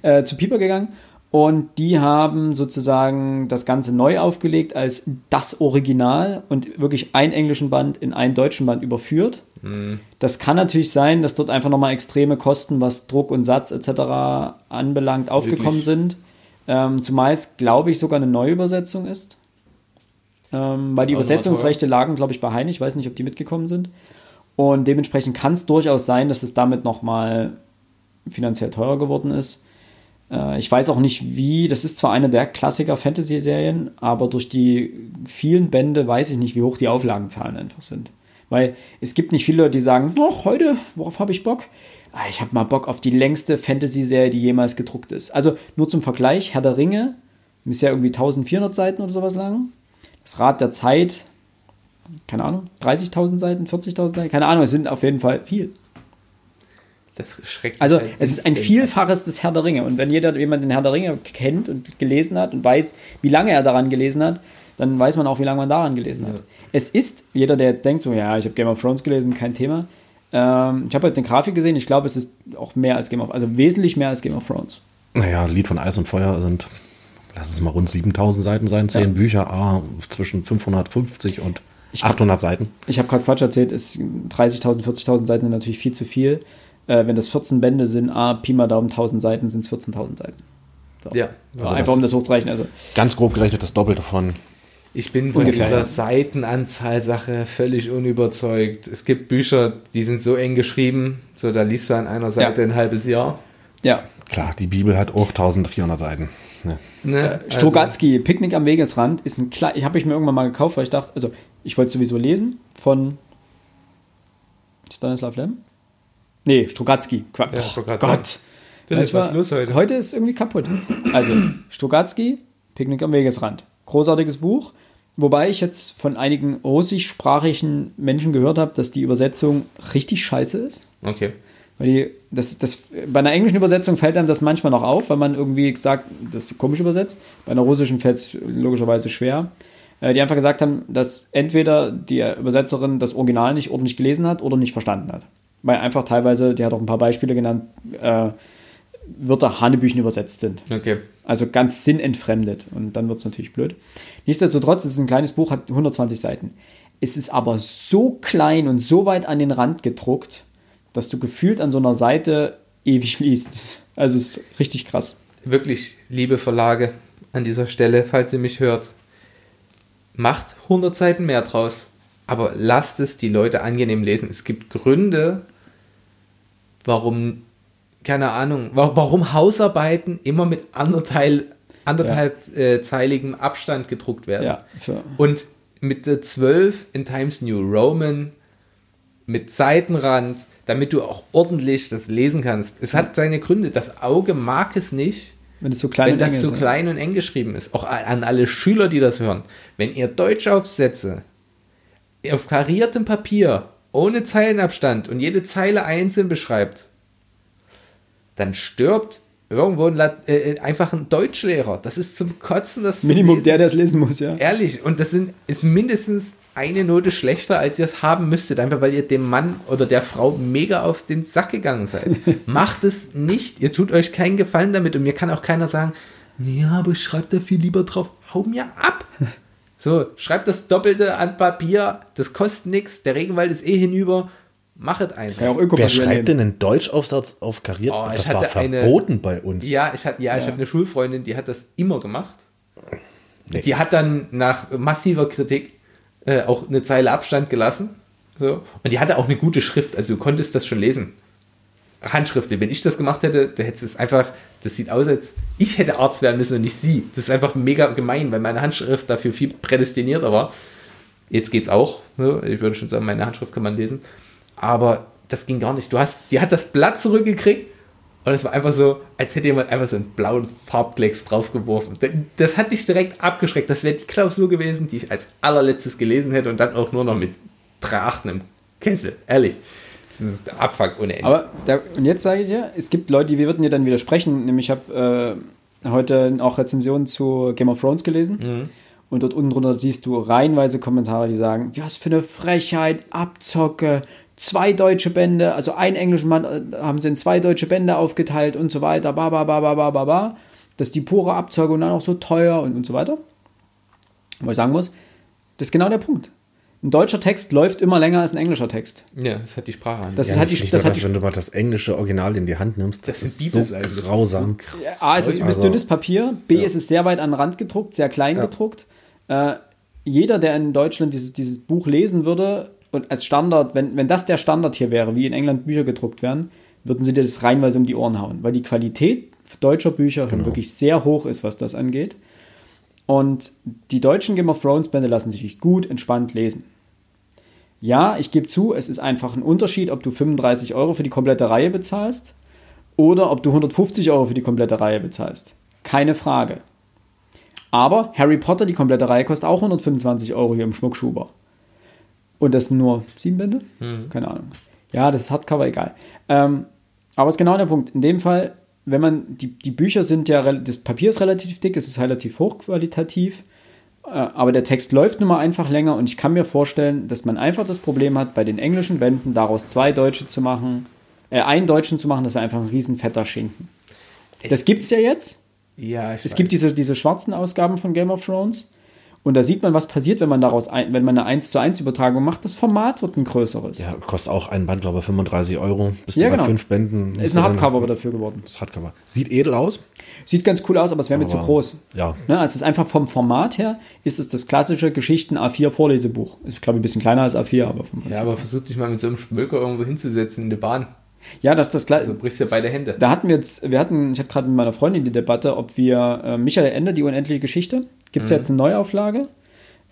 Äh, zu Pieper gegangen. Und die haben sozusagen das Ganze neu aufgelegt als das Original und wirklich einen englischen Band in einen deutschen Band überführt. Mhm. Das kann natürlich sein, dass dort einfach nochmal extreme Kosten, was Druck und Satz etc. anbelangt, aufgekommen wirklich? sind. Ähm, zumeist, glaube ich, sogar eine Neuübersetzung ist. Ähm, weil die Übersetzungsrechte lagen, glaube ich, bei Heine. Ich weiß nicht, ob die mitgekommen sind. Und dementsprechend kann es durchaus sein, dass es damit nochmal finanziell teurer geworden ist. Äh, ich weiß auch nicht wie, das ist zwar eine der Klassiker-Fantasy-Serien, aber durch die vielen Bände weiß ich nicht, wie hoch die Auflagenzahlen einfach sind. Weil es gibt nicht viele, die sagen, doch, heute, worauf habe ich Bock? Ah, ich habe mal Bock auf die längste Fantasy-Serie, die jemals gedruckt ist. Also nur zum Vergleich, Herr der Ringe ist ja irgendwie 1400 Seiten oder sowas lang. Das Rad der Zeit, keine Ahnung, 30.000 Seiten, 40.000 Seiten, keine Ahnung, es sind auf jeden Fall viel. Das schreckt Also halt es ist ein Vielfaches des Herr der Ringe. Und wenn jeder jemand den Herr der Ringe kennt und gelesen hat und weiß, wie lange er daran gelesen hat, dann weiß man auch, wie lange man daran gelesen hat. Es ist, jeder, der jetzt denkt, so, ja, ich habe Game of Thrones gelesen, kein Thema. Ähm, ich habe heute eine Grafik gesehen, ich glaube, es ist auch mehr als Game of also wesentlich mehr als Game of Thrones. Naja, Lied von Eis und Feuer sind, lass es mal rund 7000 Seiten sein, 10 ja. Bücher, ah, zwischen 550 und ich 800 hab, Seiten. Ich habe gerade Quatsch erzählt, 30.000, 40.000 Seiten sind natürlich viel zu viel äh, wenn das 14 Bände sind, ah, Pi mal Daumen 1000 Seiten, sind es 14.000 Seiten. So. Ja. Also einfach um das hochzureichen. Also. Ganz grob gerechnet das Doppelte von. Ich bin von Ungefähr, dieser ja. Seitenanzahl-Sache völlig unüberzeugt. Es gibt Bücher, die sind so eng geschrieben, so da liest du an einer Seite ja. ein halbes Jahr. Ja. Klar, die Bibel hat auch 1400 Seiten. Ne. Ne, also Strogatzky, Picknick am Wegesrand, ist ein klar, ich habe ich mir irgendwann mal gekauft, weil ich dachte, also ich wollte sowieso lesen von Stanislav Lem. Nee, Strugatsky. Qua ja, oh Gott. Philipp, was ist los heute? Heute ist irgendwie kaputt. Also, Strugatsky, Picknick am Wegesrand. Großartiges Buch. Wobei ich jetzt von einigen russischsprachigen Menschen gehört habe, dass die Übersetzung richtig scheiße ist. Okay. Weil die, das, das, bei einer englischen Übersetzung fällt einem das manchmal noch auf, weil man irgendwie sagt, das ist komisch übersetzt. Bei einer russischen fällt es logischerweise schwer. Äh, die einfach gesagt haben, dass entweder die Übersetzerin das Original nicht ordentlich gelesen hat oder nicht verstanden hat weil einfach teilweise, die hat auch ein paar Beispiele genannt, äh, Wörter Hanebüchen übersetzt sind. Okay. Also ganz sinnentfremdet. Und dann wird es natürlich blöd. Nichtsdestotrotz ist es ein kleines Buch, hat 120 Seiten. Es ist aber so klein und so weit an den Rand gedruckt, dass du gefühlt an so einer Seite ewig <laughs> liest. Also es ist richtig krass. Wirklich, liebe Verlage, an dieser Stelle, falls ihr mich hört, macht 100 Seiten mehr draus. Aber lasst es die Leute angenehm lesen. Es gibt Gründe, warum, keine Ahnung, warum Hausarbeiten immer mit anderthalb, anderthalb ja. äh, zeiligem Abstand gedruckt werden. Ja, Und mit der 12 in Times New Roman, mit Seitenrand, damit du auch ordentlich das lesen kannst. Es hat seine Gründe. Das Auge mag es nicht, wenn es so klein, wenn das so klein und eng geschrieben ist. Auch an alle Schüler, die das hören. Wenn ihr Deutschaufsätze auf kariertem Papier ohne Zeilenabstand und jede Zeile einzeln beschreibt, dann stirbt irgendwo ein äh, äh, einfach ein Deutschlehrer. Das ist zum Kotzen. Das Minimum der, der es lesen muss, ja. Ehrlich. Und das sind, ist mindestens eine Note schlechter, als ihr es haben müsstet, einfach weil ihr dem Mann oder der Frau mega auf den Sack gegangen seid. <laughs> Macht es nicht. Ihr tut euch keinen Gefallen damit. Und mir kann auch keiner sagen, ja, aber ich schreibe da viel lieber drauf. Hau mir ab. <laughs> So, schreibt das Doppelte an Papier, das kostet nichts, der Regenwald ist eh hinüber, machet einfach. Ja, Wer schreibt denn einen Deutschaufsatz auf kariert? Oh, das war verboten eine, bei uns. Ja, ich, hatte, ja, ja. ich habe eine Schulfreundin, die hat das immer gemacht. Nee. Die hat dann nach massiver Kritik äh, auch eine Zeile Abstand gelassen. So. Und die hatte auch eine gute Schrift, also du konntest das schon lesen. Handschrift. Wenn ich das gemacht hätte, da hätte es einfach, das sieht aus, als ich hätte Arzt werden müssen und nicht sie. Das ist einfach mega gemein, weil meine Handschrift dafür viel prädestinierter war. Jetzt geht's auch. Ne? Ich würde schon sagen, meine Handschrift kann man lesen. Aber das ging gar nicht. Du hast, die hat das Blatt zurückgekriegt und es war einfach so, als hätte jemand einfach so einen blauen Farbklecks draufgeworfen. Das hat dich direkt abgeschreckt. Das wäre die Klausur gewesen, die ich als allerletztes gelesen hätte und dann auch nur noch mit drei Achten im Kessel. Ehrlich. Das ist Abfuck ohne Ende. Aber der, und jetzt sage ich dir, es gibt Leute, die würden dir dann widersprechen. Nämlich, ich habe äh, heute auch Rezensionen zu Game of Thrones gelesen. Mhm. Und dort unten drunter siehst du reihenweise Kommentare, die sagen, was für eine Frechheit, Abzocke, zwei deutsche Bände, also einen englischen Mann äh, haben sie in zwei deutsche Bände aufgeteilt und so weiter, ba, ba, ba, ba, ba, ba, ba. Das ist die pure Abzocke und dann auch so teuer und, und so weiter. Wo ich sagen muss, das ist genau der Punkt ein deutscher Text läuft immer länger als ein englischer Text. Ja, das hat die Sprache an. Das ja, ist halt die, das, das hat die, wenn du mal das englische Original in die Hand nimmst, das, das ist so grausam. So ja, A, es ist übelst also, dünnes Papier, B, ja. es ist sehr weit an den Rand gedruckt, sehr klein ja. gedruckt. Äh, jeder, der in Deutschland dieses, dieses Buch lesen würde und als Standard, wenn, wenn das der Standard hier wäre, wie in England Bücher gedruckt werden, würden sie dir das reinweise um die Ohren hauen, weil die Qualität deutscher Bücher genau. wirklich sehr hoch ist, was das angeht. Und die deutschen Game of Thrones Bände lassen sich gut entspannt lesen. Ja, ich gebe zu, es ist einfach ein Unterschied, ob du 35 Euro für die komplette Reihe bezahlst oder ob du 150 Euro für die komplette Reihe bezahlst. Keine Frage. Aber Harry Potter, die komplette Reihe, kostet auch 125 Euro hier im Schmuckschuber. Und das sind nur sieben Bände? Mhm. Keine Ahnung. Ja, das ist Hardcover, egal. Ähm, aber es ist genau der Punkt. In dem Fall, wenn man, die, die Bücher sind ja, das Papier ist relativ dick, es ist relativ hochqualitativ. Äh, aber der Text läuft nun mal einfach länger und ich kann mir vorstellen, dass man einfach das Problem hat, bei den englischen Bänden daraus zwei Deutsche zu machen, äh, einen Deutschen zu machen, das wäre einfach ein riesen fetter Schinken. Das gibt es ja jetzt. Ja, ich Es weiß. gibt diese, diese schwarzen Ausgaben von Game of Thrones. Und da sieht man, was passiert, wenn man daraus, ein, wenn man eine 1 zu 1 Übertragung macht. Das Format wird ein größeres. Ja, kostet auch ein Band, glaube ich, 35 Euro. Bis ja, genau. fünf Bänden. Ist ein Hardcover dafür geworden. Das Hardcover. Sieht edel aus. Sieht ganz cool aus, aber es wäre mir zu groß. Ja. Ne, also es ist einfach vom Format her, ist es das klassische Geschichten A4 Vorlesebuch. Ist, glaube ich, ein bisschen kleiner als A4, aber vom Ja, aber versuch dich mal mit so einem Schmöker irgendwo hinzusetzen in der Bahn. Ja, das ist das gleiche. Also brichst du ja beide Hände. Da hatten wir jetzt, wir hatten, ich hatte gerade mit meiner Freundin die Debatte, ob wir äh, Michael Ende, die unendliche Geschichte, gibt es mhm. jetzt eine Neuauflage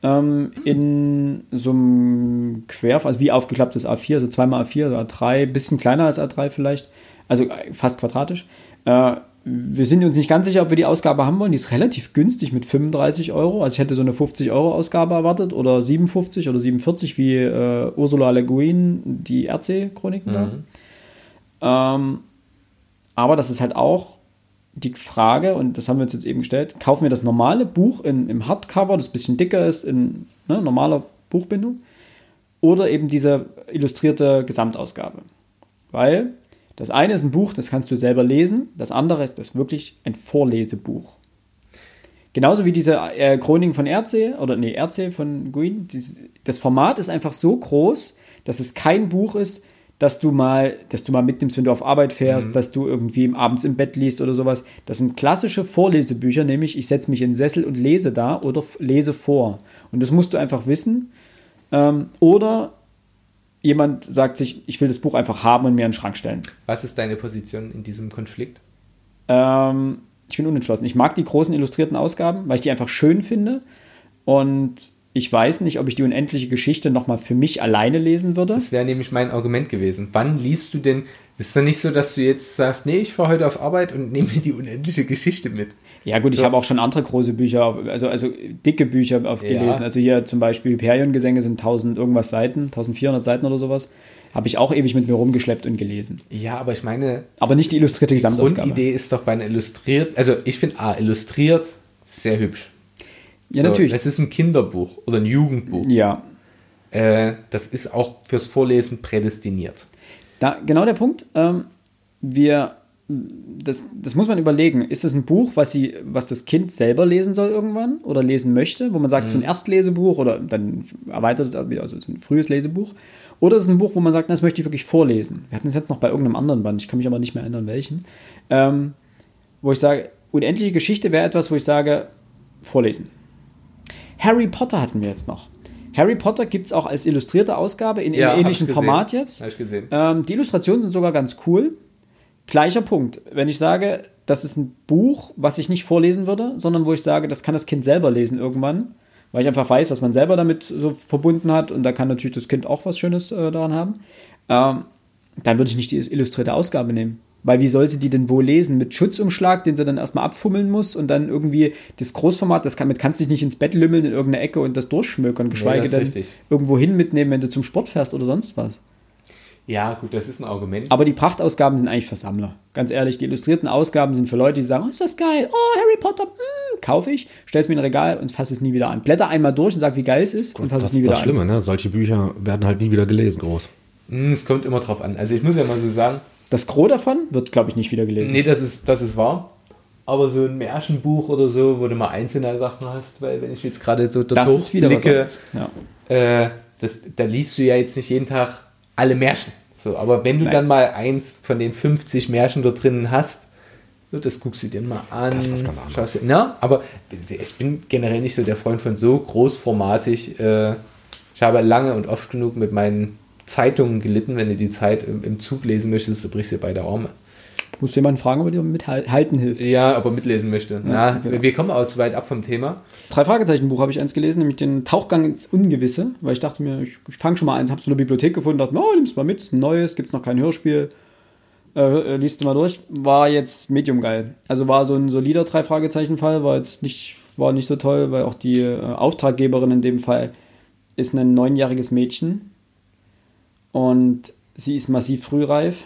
ähm, in so einem Quer, also wie aufgeklapptes A4, so zweimal A4, so A3, bisschen kleiner als A3 vielleicht, also fast quadratisch. Äh, wir sind uns nicht ganz sicher, ob wir die Ausgabe haben wollen. Die ist relativ günstig mit 35 Euro. Also ich hätte so eine 50 Euro Ausgabe erwartet oder 57 oder 47 wie äh, Ursula Le Guin, die RC-Chroniken mhm. da. Ähm, aber das ist halt auch die Frage, und das haben wir uns jetzt eben gestellt, kaufen wir das normale Buch in, im Hardcover, das ein bisschen dicker ist, in ne, normaler Buchbindung, oder eben diese illustrierte Gesamtausgabe. Weil das eine ist ein Buch, das kannst du selber lesen, das andere ist das wirklich ein Vorlesebuch. Genauso wie diese äh, Chroniken von RC, oder nee, RC von Guin, das Format ist einfach so groß, dass es kein Buch ist, dass du mal, dass du mal mitnimmst, wenn du auf Arbeit fährst, mhm. dass du irgendwie abends im Bett liest oder sowas. Das sind klassische Vorlesebücher, nämlich ich setze mich in den Sessel und lese da oder lese vor. Und das musst du einfach wissen. Ähm, oder jemand sagt sich, ich will das Buch einfach haben und mir in den Schrank stellen. Was ist deine Position in diesem Konflikt? Ähm, ich bin unentschlossen. Ich mag die großen illustrierten Ausgaben, weil ich die einfach schön finde. Und ich weiß nicht, ob ich die unendliche Geschichte nochmal für mich alleine lesen würde. Das wäre nämlich mein Argument gewesen. Wann liest du denn? Es ist doch nicht so, dass du jetzt sagst, nee, ich fahre heute auf Arbeit und nehme mir die unendliche Geschichte mit. Ja gut, ich So. habe auch schon andere große Bücher, also, also dicke Bücher auf Ja. gelesen. Also hier zum Beispiel Hyperion-Gesänge sind 1000 irgendwas Seiten, 1400 Seiten oder sowas. Habe ich auch ewig mit mir rumgeschleppt und gelesen. Ja, aber ich meine, Aber nicht die illustrierte die Gesamtausgabe. Grundidee ist doch bei einer illustriert, also ich finde A, illustriert sehr hübsch. Ja, so, natürlich. Das ist ein Kinderbuch oder ein Jugendbuch. Ja, Äh, das ist auch fürs Vorlesen prädestiniert. Da, genau der Punkt. Ähm, wir, das, das muss man überlegen. Ist das ein Buch, was, sie, was das Kind selber lesen soll irgendwann oder lesen möchte, wo man sagt, so ein Erstlesebuch oder dann erweitert es wieder, also so ein frühes Lesebuch? Oder ist es ein Buch, wo man sagt, na, das möchte ich wirklich vorlesen? Wir hatten es jetzt noch bei irgendeinem anderen Band, ich kann mich aber nicht mehr erinnern, welchen. Ähm, wo ich sage, unendliche Geschichte wäre etwas, wo ich sage, vorlesen. Harry Potter hatten wir jetzt noch. Harry Potter gibt es auch als illustrierte Ausgabe in Ja, einem ich ähnlichen. Format jetzt. Hab ich gesehen. Ähm, die Illustrationen sind sogar ganz cool. Gleicher Punkt. Wenn ich sage, das ist ein Buch, was ich nicht vorlesen würde, sondern wo ich sage, das kann das Kind selber lesen irgendwann, weil ich einfach weiß, was man selber damit so verbunden hat und da kann natürlich das Kind auch was Schönes äh, daran haben, ähm, dann würde ich nicht die illustrierte Ausgabe nehmen. Weil wie soll sie die denn wohl lesen? Mit Schutzumschlag, den sie dann erstmal abfummeln muss und dann irgendwie das Großformat, das kann, mit kannst du dich nicht ins Bett lümmeln in irgendeine Ecke und das durchschmökern, geschweige das ist denn richtig. irgendwo hin mitnehmen, wenn du zum Sport fährst oder sonst was. Ja, gut, das ist ein Argument. Aber die Prachtausgaben sind eigentlich für Sammler. Ganz ehrlich, die illustrierten Ausgaben sind für Leute, die sagen, oh, ist das geil, oh, Harry Potter, mm, kaufe ich, stell es mir in ein Regal und fasse es nie wieder an. Blätter einmal durch und sag, wie geil es ist und fasse Das es nie ist wieder das an. Schlimme, ne? Solche Bücher werden halt nie wieder gelesen, groß. Hm, Es kommt immer drauf an. Also ich muss ja mal so sagen, Das Gros davon wird, glaube ich, nicht wieder gelesen. nee, das ist, das ist wahr. Aber so ein Märchenbuch oder so, wo du mal einzelne Sachen hast, weil wenn ich jetzt gerade so dort das ist wieder was hochblicke, anderes. Ja. äh, das, da liest du ja jetzt nicht jeden Tag alle Märchen. So, aber wenn du Nein. dann mal eins von den 50 Märchen dort drinnen hast, so, das guckst du dir mal an. Das ist was ganz anderes. dir- Na, aber ich bin generell nicht so der Freund von so großformatig. Äh, ich habe lange und oft genug mit meinen Zeitungen gelitten. Wenn du die Zeit im, im Zug lesen möchtest, du brichst dir beide Arme. Musst du jemanden fragen, ob er dir mithalten hilft. Ja, ob er mitlesen möchte. Na, genau. wir kommen auch zu weit ab vom Thema. Drei Fragezeichen Buch habe ich eins gelesen, nämlich den Tauchgang ins Ungewisse, weil ich dachte mir, ich, ich fange schon mal eins, habe so eine Bibliothek gefunden, dachte, oh, nimm's mal mit, ist ein neues, gibt's noch kein Hörspiel, äh, äh, liest du mal durch, war jetzt medium geil. Also war so ein solider drei Fragezeichen Fall, war jetzt nicht, war nicht so toll, weil auch die äh, Auftraggeberin in dem Fall ist ein neunjähriges Mädchen und sie ist massiv frühreif.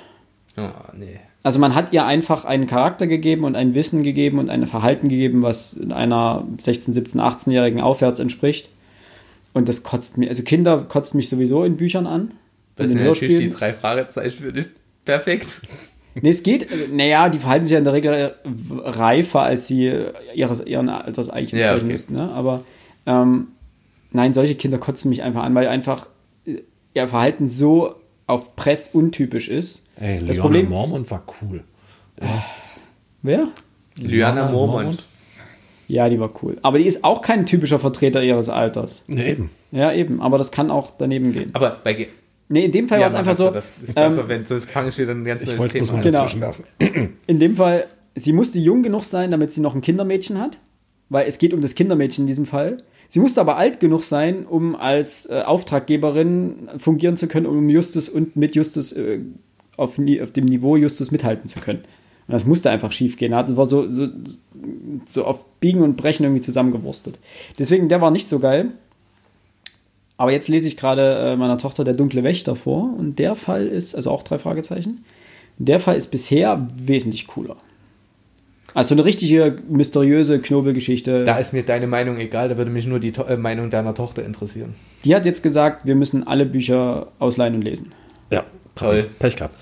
Oh, nee. Also man hat ihr einfach einen Charakter gegeben und ein Wissen gegeben und ein Verhalten gegeben, was einer 16, 17, 18-Jährigen aufwärts entspricht. Und das kotzt mir, also Kinder kotzt mich sowieso in Büchern an. Das in sind natürlich die drei Fragezeichen für dich perfekt. Nee, es geht, naja, die verhalten sich ja in der Regel reifer, als sie ihres, ihren Alters eigentlich Ja, entsprechen okay. müssten. Ne? Aber ähm, nein, solche Kinder kotzen mich einfach an, weil einfach ihr Verhalten so auf Press untypisch ist. Ey, das Leona Problem, Mormont war cool. wer? Lyanna Mormont. Mormont? Ja, die war cool. Aber die ist auch kein typischer Vertreter ihres Alters. Nee, eben. Ja, eben. Aber das kann auch daneben gehen. Aber bei Ge Nee, in dem Fall war es einfach so. Das ist besser, ähm, wenn sonst fange ich wieder ein ganz Ich neues Thema an. Genau. dazwischen werfen. in dem Fall, sie musste jung genug sein, damit sie noch ein Kindermädchen hat. Weil es geht um das Kindermädchen in diesem Fall. Sie musste aber alt genug sein, um als äh, Auftraggeberin fungieren zu können, um Justus und mit Justus äh, auf, auf dem Niveau Justus mithalten zu können. Und das musste einfach schief gehen. Er war so, so, so auf Biegen und Brechen irgendwie zusammengewurstet. Deswegen, der war nicht so geil. Aber jetzt lese ich gerade äh, meiner Tochter Der dunkle Wächter vor. Und der Fall ist, also auch drei Fragezeichen. Der Fall ist bisher wesentlich cooler. Also eine richtige mysteriöse Knobelgeschichte. Da ist mir deine Meinung egal, da würde mich nur die to äh, Meinung deiner Tochter interessieren. Die hat jetzt gesagt, wir müssen alle Bücher ausleihen und lesen. Ja, Toll. Pech gehabt.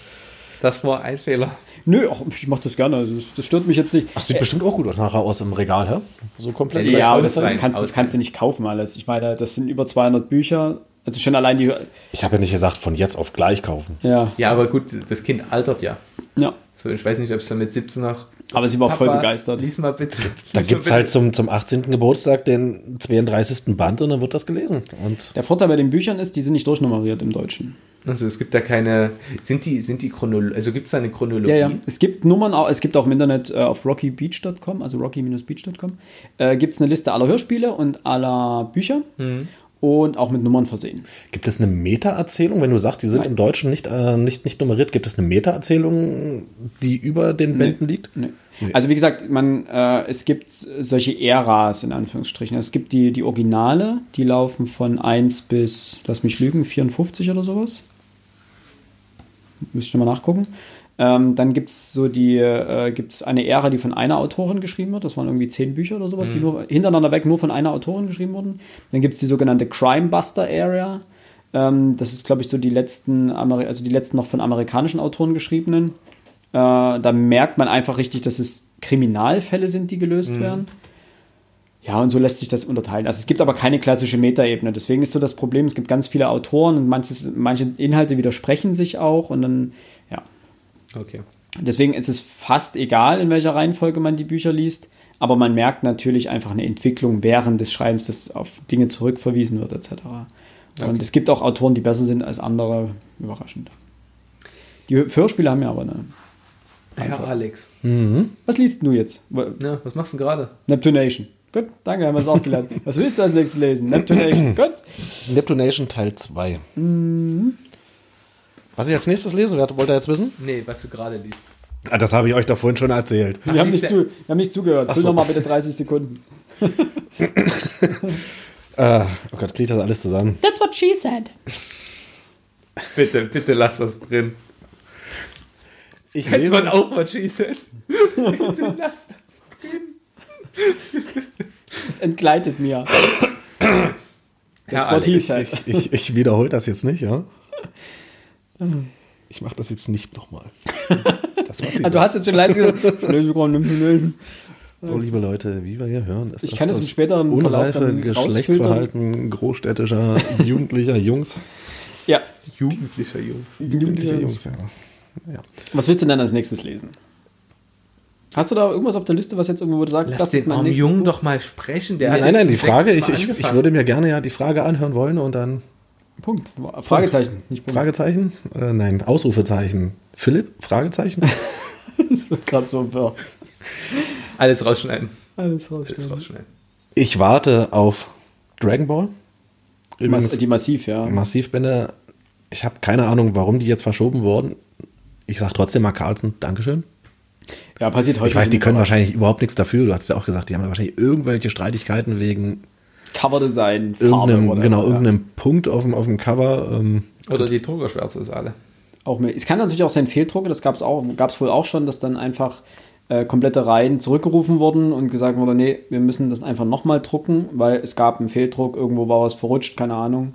Das war ein Fehler. Nö, ach, ich mache das gerne. Also Das, das stört mich jetzt nicht. Ach, sieht bestimmt auch gut aus nachher aus im Regal, hä? So komplett. ja, aber das, das, kannst, das kannst du nicht kaufen alles. Ich meine, das sind über 200 Bücher. Also schon allein die. Ich habe ja nicht gesagt, von jetzt auf gleich kaufen. Ja, Ja, aber gut, das Kind altert ja. Ja. So, ich weiß nicht, ob es dann mit 17 noch. Aber sie war Papa, voll begeistert. Lies mal bitte. <laughs> Da gibt es halt zum, zum 18. Geburtstag den 32. Band und dann wird das gelesen. Und Der Vorteil bei den Büchern ist, die sind nicht durchnummeriert im Deutschen. Also es gibt da keine. Sind die, sind die Chronologie. Also gibt es da eine Chronologie? Ja, ja. Es gibt Nummern, auch, es gibt auch im Internet äh, auf rockybeach.com, also rocky-beach.com, äh, gibt es eine Liste aller Hörspiele und aller Bücher und auch mit Nummern versehen. gibt es eine Meta-Erzählung, wenn du sagst, die sind Nein. im Deutschen nicht, äh, nicht, nicht nummeriert, gibt es eine Meta-Erzählung, die über den Bänden liegt? Nee. Also wie gesagt, man, äh, es gibt solche Äras in Anführungsstrichen. Es gibt die, die Originale, die laufen von 1 bis, lass mich lügen, 54 oder sowas. Müsste ich mal nachgucken. Ähm, dann gibt es so die, äh, gibt's eine Ära, die von einer Autorin geschrieben wird. Das waren irgendwie zehn Bücher oder sowas, die nur hintereinander weg nur von einer Autorin geschrieben wurden. Dann gibt es die sogenannte Crime Buster Area. Ähm, das ist, glaube ich, so die letzten, Ameri also die letzten noch von amerikanischen Autoren geschriebenen. Äh, da merkt man einfach richtig, dass es Kriminalfälle sind, die gelöst werden. Ja, und so lässt sich das unterteilen. Also es gibt aber keine klassische Metaebene. Deswegen ist so das Problem, es gibt ganz viele Autoren und manches, manche Inhalte widersprechen sich auch und dann. Okay. Deswegen ist es fast egal, in welcher Reihenfolge man die Bücher liest, aber man merkt natürlich einfach eine Entwicklung während des Schreibens, dass auf Dinge zurückverwiesen wird, etc. Und es gibt auch Autoren, die besser sind als andere, überraschend. Die Hörspiele haben ja aber eine. Ja, Alex. Was liest du jetzt? Ja, was machst du denn gerade? Neptunation. Gut, danke, haben wir es auch gelernt. <laughs> Was willst du als nächstes lesen? Neptunation. Gut. Neptunation Teil 2. Was ich als nächstes lesen werde, wollt ihr jetzt wissen? Nee, was du gerade liest. Ah, das habe ich euch da vorhin schon erzählt. Wir haben nicht, zu, wir haben nicht zugehört. Füll so. noch mal bitte 30 Sekunden. Äh, <laughs> oh Gott, kriege ich das alles zusammen? That's what she said. Bitte, bitte lass das drin. Ich Jetzt man auch what she said. bitte lass das drin. Es entgleitet mir. That's what he said. Ich, ich, ich wiederhole das jetzt nicht, ja? Ich mache das jetzt nicht nochmal. <laughs> Das, Ah, du hast jetzt schon leise gesagt, <laughs> so, liebe Leute, wie wir hier hören, ist Ich kann das im späteren Verlauf unreife dann Geschlechtsverhalten großstädtischer, <laughs> jugendlicher Jungs. Ja. Jugendlicher Jungs. Jugendliche Jungs, ja. ja. Was willst du denn als nächstes lesen? Hast du da irgendwas auf der Liste, was jetzt irgendwo sagst, Lass das ist den mein Jungen doch mal sprechen. Der hat Nein, nein, jetzt die Frage, ich, ich, würde mir gerne ja die Frage anhören wollen und dann Punkt. Fragezeichen, nicht Punkt. Fragezeichen? Äh, nein, Ausrufezeichen. Philipp? Fragezeichen? <laughs> Das wird gerade so wirr. Alles rausschneiden. Alles Alles rausschneiden. Ich warte auf Dragon Ball. Übrigens, die Massiv, ja. Massivbände. Ich habe keine Ahnung, warum die jetzt verschoben wurden. Ich sage trotzdem mal Carlsen, Dankeschön. Ja, passiert heute. Ich weiß, die können wahrscheinlich überhaupt nichts dafür. Du hast ja auch gesagt, die haben wahrscheinlich irgendwelche Streitigkeiten wegen Coverdesign, Farbe irgendeinem, oder genau, ja. irgendeinem Punkt auf dem, auf dem Cover. Ähm, Oder die Druckerschwärze ist alle. Auch mehr. Es kann natürlich auch sein Fehldrucke, das gab es auch, gab es wohl auch schon, dass dann einfach äh, komplette Reihen zurückgerufen wurden und gesagt wurde, nee, wir müssen das einfach nochmal drucken, weil es gab einen Fehldruck, irgendwo war was verrutscht, keine Ahnung.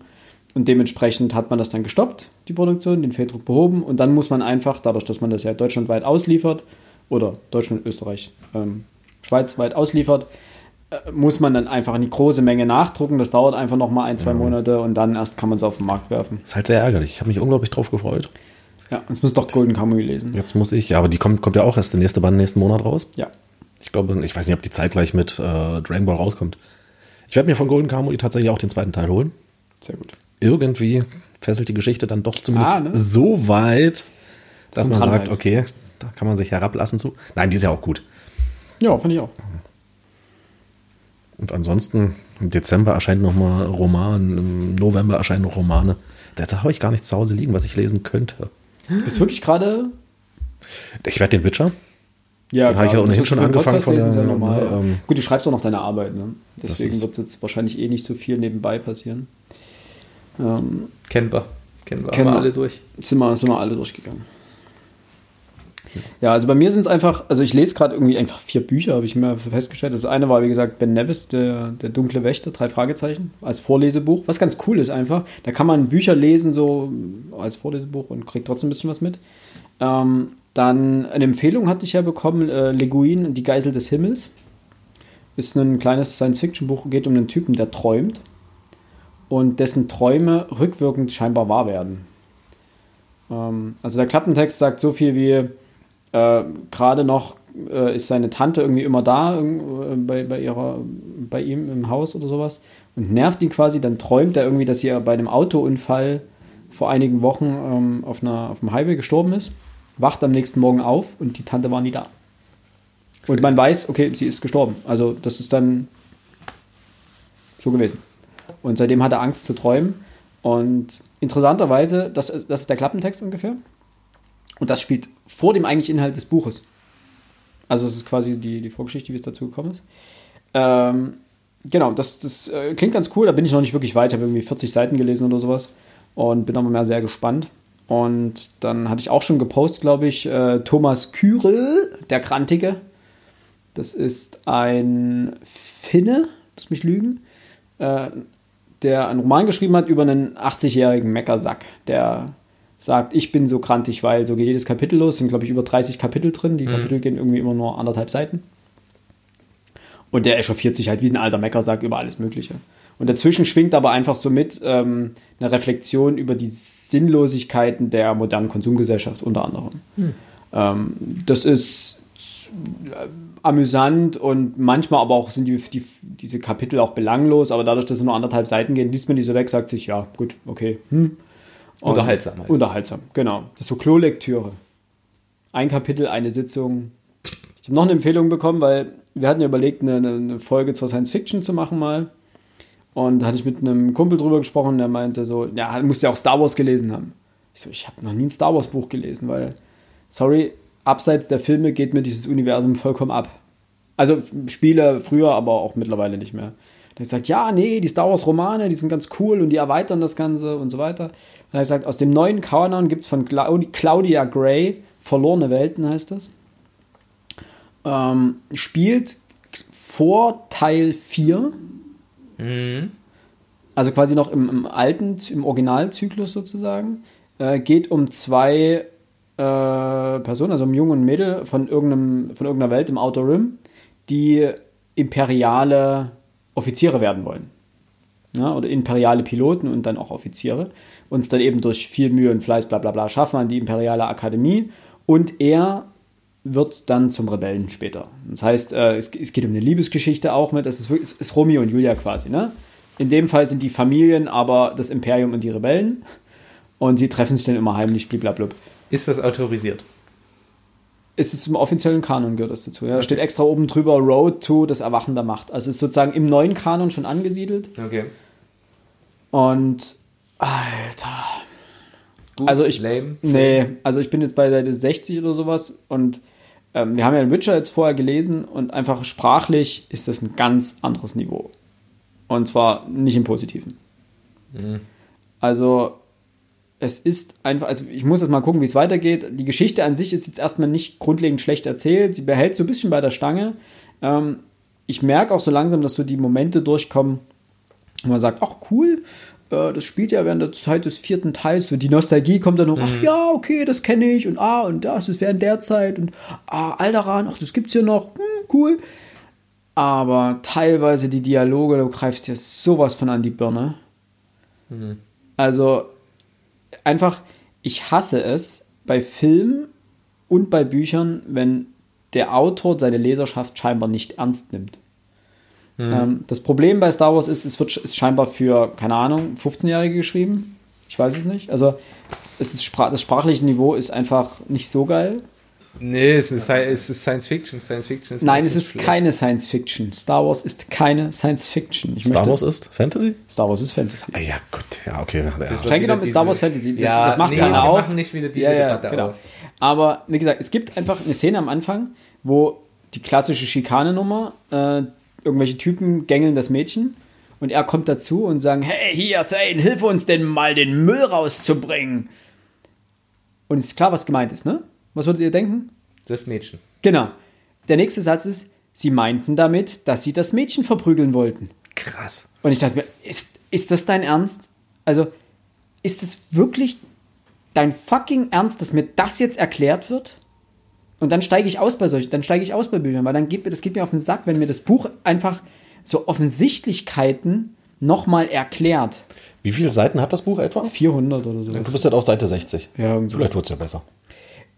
Und dementsprechend hat man das dann gestoppt, die Produktion, den Fehldruck behoben und dann muss man einfach, dadurch, dass man das ja deutschlandweit ausliefert, oder Deutschland, Österreich, ähm, Schweiz weit ausliefert, muss man dann einfach eine große Menge nachdrucken. Das dauert einfach nochmal ein, zwei Monate und dann erst kann man es auf den Markt werfen. ist halt sehr ärgerlich. Ich habe mich unglaublich drauf gefreut. Ja, jetzt muss doch Golden Kamuy lesen. Jetzt muss ich, ja, aber die kommt, kommt ja auch erst der nächste Band nächsten Monat raus. Ja. Ich glaube, ich weiß nicht, ob die zeitgleich mit äh, Dragon Ball rauskommt. Ich werde mir von Golden Kamuy tatsächlich auch den zweiten Teil holen. Sehr gut. Irgendwie fesselt die Geschichte dann doch zumindest Ah, ne? so weit, dass Zum man sagt, okay, da kann man sich herablassen zu. Nein, die ist ja auch gut. Ja, finde ich auch. Und ansonsten, im Dezember erscheint noch mal Roman, im November erscheinen noch Romane. Da habe ich gar nichts zu Hause liegen, was ich lesen könnte. Du bist wirklich gerade. Ich werde den Witcher. Ja, Den habe ich ja ohnehin schon angefangen von der- ja normal. ne, ähm, Gut, du schreibst auch noch deine Arbeit, ne? Deswegen wird jetzt wahrscheinlich eh nicht so viel nebenbei passieren. Ähm, Kennen wir. Kennen wir. Kennen wir. alle durch. sind, wir, sind wir alle durchgegangen. Ja, also bei mir sind es einfach, also ich lese gerade irgendwie einfach vier Bücher, habe ich mir festgestellt. Das eine war, wie gesagt, Ben Nevis, der, der dunkle Wächter, drei Fragezeichen, als Vorlesebuch, was ganz cool ist einfach. Da kann man Bücher lesen, so als Vorlesebuch und kriegt trotzdem ein bisschen was mit. Ähm, dann eine Empfehlung hatte ich ja bekommen, äh, Leguin die Geisel des Himmels. Ist ein kleines Science-Fiction-Buch, geht um einen Typen, der träumt und dessen Träume rückwirkend scheinbar wahr werden. Ähm, also der Klappentext sagt so viel wie, Äh, Gerade noch äh, ist seine Tante irgendwie immer da äh, bei, bei, ihrer, bei ihm im Haus oder sowas und nervt ihn quasi. Dann träumt er irgendwie, dass sie bei einem Autounfall vor einigen Wochen ähm, auf, einer, auf dem Highway gestorben ist, wacht am nächsten Morgen auf und die Tante war nie da. Und man weiß, okay, sie ist gestorben. Also das ist dann so gewesen. Und seitdem hat er Angst zu träumen. Und interessanterweise, das, das ist der Klappentext ungefähr. Und das spielt vor dem eigentlichen Inhalt des Buches. Also das ist quasi die, die Vorgeschichte, wie es dazu gekommen ist. Ähm, genau, das, das äh, klingt ganz cool. Da bin ich noch nicht wirklich weit. Ich habe irgendwie 40 Seiten gelesen oder sowas. Und bin aber mehr sehr gespannt. Und dann hatte ich auch schon gepostet, glaube ich, äh, Thomas Kürel, der Krantige. Das ist ein Finne, lass mich lügen, äh, der einen Roman geschrieben hat über einen 80-jährigen Meckersack, der sagt, ich bin so krantig, weil so geht jedes Kapitel los. Es sind, glaube ich, über 30 Kapitel drin. Die mhm. Kapitel gehen irgendwie immer nur anderthalb Seiten. Und der echauffiert sich halt wie ein alter Meckersack über alles Mögliche. Und dazwischen schwingt aber einfach so mit ähm, eine Reflexion über die Sinnlosigkeiten der modernen Konsumgesellschaft unter anderem. Mhm. Ähm, das ist äh, amüsant und manchmal aber auch sind die, die, diese Kapitel auch belanglos, aber dadurch, dass es nur anderthalb Seiten gehen, liest man die so weg, sagt sich, ja, gut, okay. Hm. Unterhaltsam. Halt. Unterhaltsam, genau. Das ist so Klolektüre. Ein Kapitel, eine Sitzung. Ich habe noch eine Empfehlung bekommen, weil wir hatten ja überlegt, eine, eine Folge zur Science Fiction zu machen mal. Und da hatte ich mit einem Kumpel drüber gesprochen, der meinte so, ja, musst ja auch Star Wars gelesen haben. Ich so, ich habe noch nie ein Star Wars Buch gelesen, weil, sorry, abseits der Filme geht mir dieses Universum vollkommen ab. Also Spiele früher, aber auch mittlerweile nicht mehr. Dann sagt, ja, nee, die Star Wars Romane, die sind ganz cool und die erweitern das Ganze und so weiter. Und er hat gesagt, aus dem neuen Kanon gibt es von Claudia Gray, Verlorene Welten heißt das. Ähm, spielt vor Teil 4. Mhm. Also quasi noch im, im alten, im Originalzyklus sozusagen. Äh, geht um zwei äh, Person, also ein Junge und Mädel von, irgendeinem, von irgendeiner Welt im Outer Rim, die imperiale Offiziere werden wollen. Ja, oder imperiale Piloten und dann auch Offiziere. Und es dann eben durch viel Mühe und Fleiß, bla bla bla, schaffen an die imperiale Akademie. Und er wird dann zum Rebellen später. Das heißt, äh, es, es, geht um eine Liebesgeschichte auch mit, das ist, es ist Romeo und Julia quasi. Ne? In dem Fall sind die Familien aber das Imperium und die Rebellen. Und sie treffen sich dann immer heimlich, blablabla. Ist das autorisiert? Ist es zum offiziellen Kanon gehört das dazu. Ja. Da steht extra oben drüber Road to das Erwachen der Macht. Also ist sozusagen im neuen Kanon schon angesiedelt. Okay. Und Alter. Gut, also ich. Lame. Nee, also ich bin jetzt bei Seite 60 oder sowas und ähm, wir haben ja den Witcher jetzt vorher gelesen und einfach sprachlich ist das ein ganz anderes Niveau. Und zwar nicht im Positiven. Mhm. Also es ist einfach, also ich muss jetzt mal gucken, wie es weitergeht. Die Geschichte an sich ist jetzt erstmal nicht grundlegend schlecht erzählt. Sie behält so ein bisschen bei der Stange. Ähm, ich merke auch so langsam, dass so die Momente durchkommen, wo man sagt, ach cool, äh, das spielt ja während der Zeit des vierten Teils. So die Nostalgie kommt dann noch, mhm. ach ja, okay, das kenne ich und ah, und das ist während der Zeit und ah, Alderan, ach, das gibt's hier noch, hm, cool. Aber teilweise die Dialoge, du greifst dir sowas von an die Birne. Mhm. Also, einfach, ich hasse es bei Filmen und bei Büchern, wenn der Autor seine Leserschaft scheinbar nicht ernst nimmt. Mhm. Ähm, das Problem bei Star Wars ist, es wird ist scheinbar für, keine Ahnung, 15-Jährige geschrieben. Ich weiß es nicht. Also es ist, das sprachliche Niveau ist einfach nicht so geil. Nee, es ist, es ist Science Fiction. Science Fiction ist Nein, es ist schlecht. keine Science Fiction. Star Wars ist keine Science Fiction. Ich Star Wars ist Fantasy? Star Wars ist Fantasy. Ah, ja, gut, ja, okay. Ja. Streng genommen ist Star Wars Fantasy. Das, ja, das macht nee, keiner auf. machen nicht wieder diese ja, ja, Debatte genau. auf. Aber wie gesagt, es gibt einfach eine Szene am Anfang, wo die klassische Schikanenummer, äh, irgendwelche Typen gängeln das Mädchen und er kommt dazu und sagt, hey, hier, Thane, hilf uns denn mal den Müll rauszubringen. Und es ist klar, was gemeint ist, ne? Was würdet ihr denken? Das Mädchen. Genau. Der nächste Satz ist, sie meinten damit, dass sie das Mädchen verprügeln wollten. Krass. Und ich dachte mir, ist, ist das dein Ernst? Also, ist es wirklich dein fucking Ernst, dass mir das jetzt erklärt wird? Und dann steige ich aus bei solchen, dann steige ich aus bei Büchern, weil dann geht mir, das geht mir auf den Sack, wenn mir das Buch einfach so Offensichtlichkeiten nochmal erklärt. Wie viele Seiten hat das Buch etwa? 400 oder so. Du bist halt auf Seite 60. Ja, Vielleicht wird es ja besser.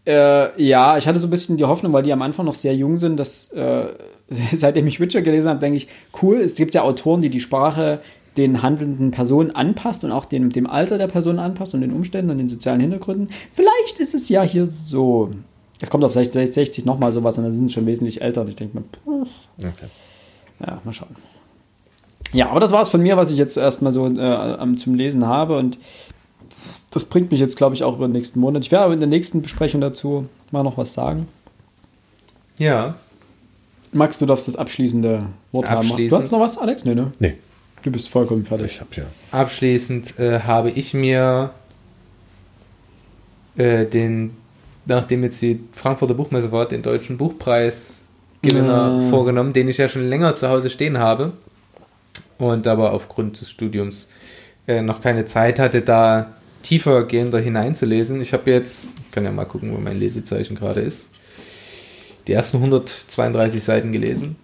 Äh, ja, ich hatte so ein bisschen die Hoffnung, weil die am Anfang noch sehr jung sind, dass äh, <laughs> seitdem ich Witcher gelesen habe, denke ich, cool, es gibt ja Autoren, die die Sprache den handelnden Personen anpasst und auch dem, dem Alter der Person anpasst und den Umständen und den sozialen Hintergründen. Vielleicht ist es ja hier so. Es kommt auf 60, 60 nochmal sowas und dann sind sie schon wesentlich älter und ich denke mir, okay. ja, mal schauen. Ja, aber das war es von mir, was ich jetzt erstmal so äh, zum Lesen habe und das bringt mich jetzt, glaube ich, auch über den nächsten Monat. Ich werde aber in der nächsten Besprechung dazu mal noch was sagen. Ja. Max, du darfst das abschließende Wort haben. Du hast noch was, Alex? Nee, ne? Nee. Du bist vollkommen fertig. Ich hab ja. Abschließend äh, habe ich mir äh, den, nachdem jetzt die Frankfurter Buchmesse war, den deutschen Buchpreisgewinner ja. vorgenommen, den ich ja schon länger zu Hause stehen habe und aber aufgrund des Studiums äh, noch keine Zeit hatte, da tiefer gehender hineinzulesen. Ich habe jetzt, ich kann ja mal gucken, wo mein Lesezeichen gerade ist, die ersten 132 Seiten gelesen.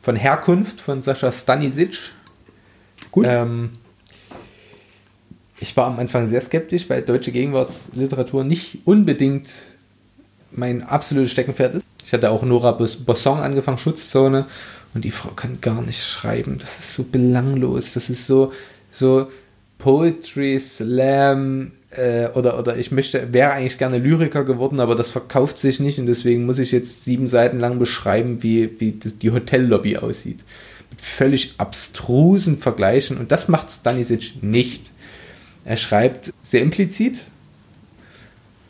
Von Herkunft von Sascha Stanisic Gut. Ähm, ich war am Anfang sehr skeptisch, weil deutsche Gegenwartsliteratur nicht unbedingt mein absolutes Steckenpferd ist. Ich hatte auch Nora Bosson angefangen, Schutzzone, und die Frau kann gar nicht schreiben. Das ist so belanglos. Das ist so, so Poetry, Slam, äh, oder, oder ich möchte, wäre eigentlich gerne Lyriker geworden, aber das verkauft sich nicht und deswegen muss ich jetzt sieben Seiten lang beschreiben, wie, wie das, die Hotellobby aussieht völlig abstrusen Vergleichen und das macht Stanisic nicht. Er schreibt sehr implizit,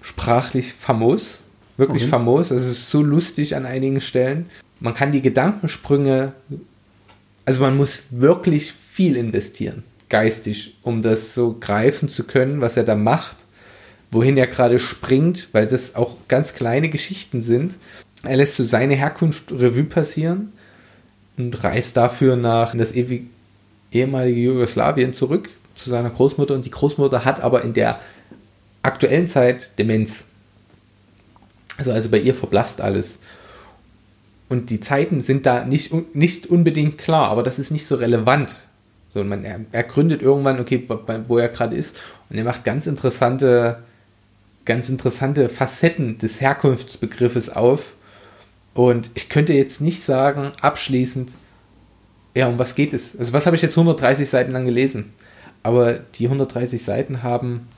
sprachlich famos, wirklich okay. famos. Es ist so lustig an einigen Stellen. Man kann die Gedankensprünge, also man muss wirklich viel investieren, geistig, um das so greifen zu können, was er da macht, wohin er gerade springt, weil das auch ganz kleine Geschichten sind. Er lässt so seine Herkunft Revue passieren und reist dafür nach das ehemalige Jugoslawien zurück zu seiner Großmutter und die Großmutter hat aber in der aktuellen Zeit Demenz. Also, also bei ihr verblasst alles. Und die Zeiten sind da nicht, nicht unbedingt klar, aber das ist nicht so relevant. So, man, er, gründet irgendwann, okay, wo er gerade ist, und er macht ganz interessante, ganz interessante Facetten des Herkunftsbegriffes auf, und ich könnte jetzt nicht sagen, abschließend, ja, um was geht es? Also, was habe ich jetzt 130 Seiten lang gelesen? Aber die 130 Seiten haben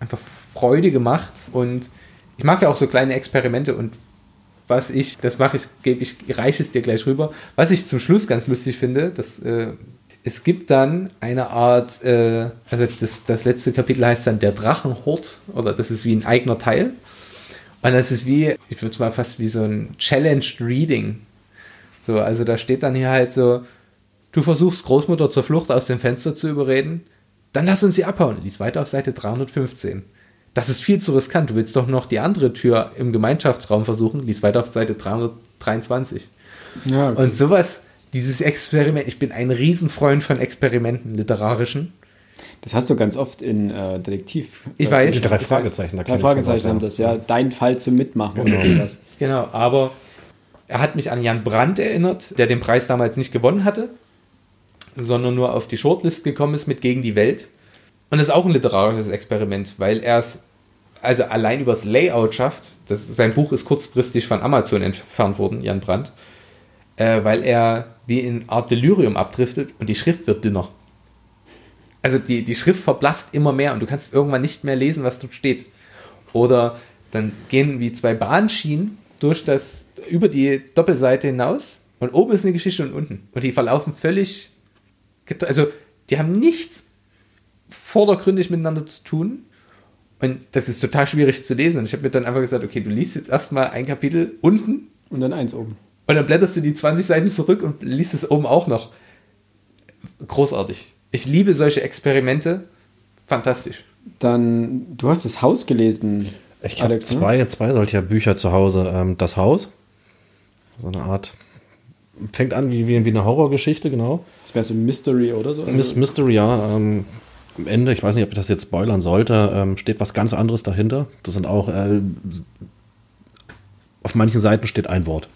einfach Freude gemacht und ich mag ja auch so kleine Experimente und was ich, das mache ich, gebe ich, reiche es dir gleich rüber. Was ich zum Schluss ganz lustig finde, dass äh, es gibt dann eine Art, äh, also das, das letzte Kapitel heißt dann der Drachenhort oder das ist wie ein eigener Teil. Und das ist wie, ich würde es mal fast wie so ein Challenged Reading. So, also da steht dann hier halt so, du versuchst Großmutter zur Flucht aus dem Fenster zu überreden, dann lass uns sie abhauen. Lies weiter auf Seite 315. Das ist viel zu riskant. Du willst doch noch die andere Tür im Gemeinschaftsraum versuchen. Lies weiter auf Seite 323. Ja, okay. Und sowas, dieses Experiment, ich bin ein Riesenfreund von Experimenten literarischen. Das hast du ganz oft in äh, Detektiv. Ich weiß. Die drei Fragezeichen. Da drei Fragezeichen haben das, ja. Dein Fall zum Mitmachen genau. oder sowas. Genau, aber er hat mich an Jan Brandt erinnert, der den Preis damals nicht gewonnen hatte, sondern nur auf die Shortlist gekommen ist mit Gegen die Welt. Und das ist auch ein literarisches Experiment, weil er es also allein übers Layout schafft. Das, sein Buch ist kurzfristig von Amazon entfernt worden, Jan Brandt, äh, weil er wie in Art Delirium abdriftet und die Schrift wird dünner also die, die Schrift verblasst immer mehr und du kannst irgendwann nicht mehr lesen, was dort steht. Oder dann gehen wie zwei Bahnschienen durch das, über die Doppelseite hinaus und oben ist eine Geschichte und unten. Und die verlaufen völlig, also die haben nichts vordergründig miteinander zu tun. Und das ist total schwierig zu lesen. Und ich habe mir dann einfach gesagt, okay, du liest jetzt erstmal ein Kapitel unten. Und dann eins oben. Und dann blätterst du die 20 Seiten zurück und liest es oben auch noch. Großartig. Ich liebe solche Experimente. Fantastisch. Dann, du hast das Haus gelesen. Ich habe ne? zwei, ne? zwei solcher Bücher zu Hause. Ähm, das Haus. So eine Art. Fängt an wie, wie, wie eine Horrorgeschichte, genau. Das wäre so ein Mystery oder so? Also Mystery, ja. Ähm, am Ende, ich weiß nicht, ob ich das jetzt spoilern sollte, ähm, steht was ganz anderes dahinter. Das sind auch. Äh, auf manchen Seiten steht ein Wort.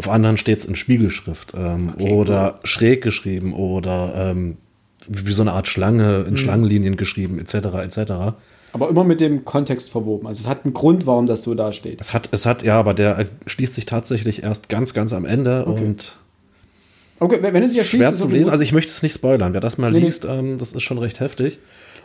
Auf anderen steht es in Spiegelschrift ähm, okay, oder cool. schräg geschrieben oder ähm, wie so eine Art Schlange in mhm. Schlangenlinien geschrieben, etc., etc. Aber immer mit dem Kontext verwoben. Also es hat einen Grund, warum das so da steht. Es hat, es hat, ja, aber der schließt sich tatsächlich erst ganz, ganz am Ende Okay. und Okay, wenn es sich erschließt, schwer zu lesen. Also ich möchte es nicht spoilern. Wer das mal nee. liest, ähm, das ist schon recht heftig.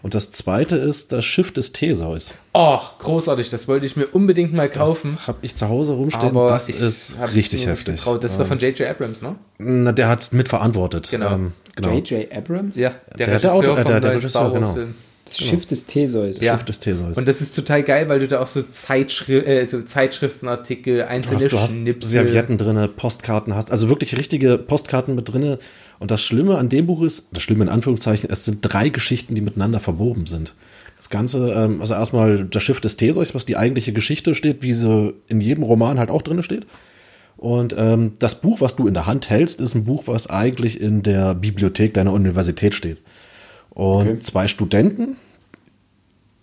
Und das zweite ist das Schiff des Theseus. Oh, großartig, das wollte ich mir unbedingt mal kaufen. Das habe ich zu Hause rumstehen. Aber das ist richtig heftig. getraut. Das ist doch von J.J. Abrams, ne? Na, der hat es mitverantwortet. Genau. Ähm, genau. J.J. Abrams? Ja, Der- der Autor- äh, der- der Regisseur, genau. Film. Das Schiff des Theseus. Ja. Schiff des Theseus. Und das ist total geil, weil du da auch so, Zeitschri äh, so Zeitschriftenartikel, Du einzelne hast, du hast Schnipsel. Servietten drinne, Postkarten hast, also wirklich richtige Postkarten mit drinne. Und das Schlimme an dem Buch ist, das Schlimme in Anführungszeichen, es sind drei Geschichten, die miteinander verwoben sind. Das Ganze, ähm, also erstmal das Schiff des Theseus, was die eigentliche Geschichte steht, wie sie in jedem Roman halt auch drinne steht. Und ähm, das Buch, was du in der Hand hältst, ist ein Buch, was eigentlich in der Bibliothek deiner Universität steht. Und Okay. zwei Studenten,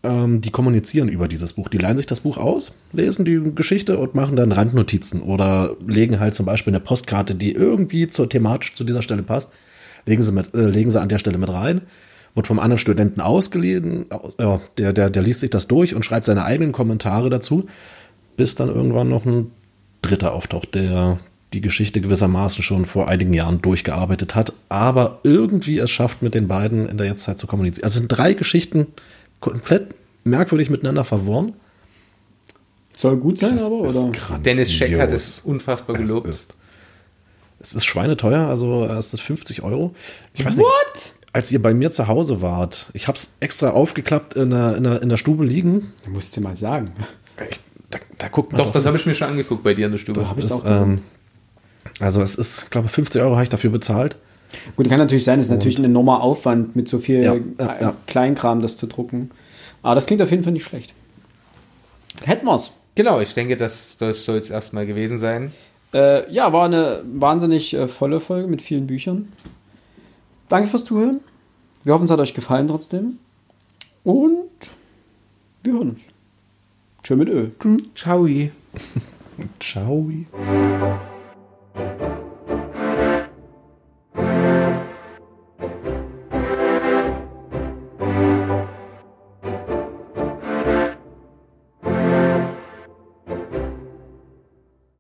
ähm, die kommunizieren über dieses Buch. Die leihen sich das Buch aus, lesen die Geschichte und machen dann Randnotizen oder legen halt zum Beispiel eine Postkarte, die irgendwie zur thematisch zu dieser Stelle passt, legen sie, mit, äh, legen sie an der Stelle mit rein. Wird vom anderen Studenten ausgeliehen, ja, der, der, der liest sich das durch und schreibt seine eigenen Kommentare dazu, bis dann irgendwann noch ein Dritter auftaucht, der die Geschichte gewissermaßen schon vor einigen Jahren durchgearbeitet hat, aber irgendwie es schafft, mit den beiden in der Jetztzeit zu kommunizieren. Also sind drei Geschichten komplett merkwürdig miteinander verworren. Soll gut sein, Das aber, oder? Dennis Scheck hat es unfassbar gelobt. Es ist, es ist schweineteuer, also es ist 50 Euro. Ich weiß nicht, What? als ihr bei mir zu Hause wart, ich habe es extra aufgeklappt in der, in, der, in der Stube liegen. Du musst dir mal sagen. Ich, da, da guckt man Doch, das habe ich mir schon angeguckt bei dir in der Stube. das ich's ist, auch ähm, Also es ist, ich glaube, 50 Euro habe ich dafür bezahlt. Gut, kann natürlich sein, es ist natürlich ein enormer Aufwand, mit so viel Ja, äh, ja. Kleinkram das zu drucken. Aber das klingt auf jeden Fall nicht schlecht. Hätten wir's. Genau, ich denke, das, das soll es erstmal gewesen sein. Äh, ja, war eine wahnsinnig äh, volle Folge mit vielen Büchern. Danke fürs Zuhören. Wir hoffen, es hat euch gefallen trotzdem. Und wir hören uns. Tschö mit Ö. Tschüss. Ciao. <laughs> Ciao.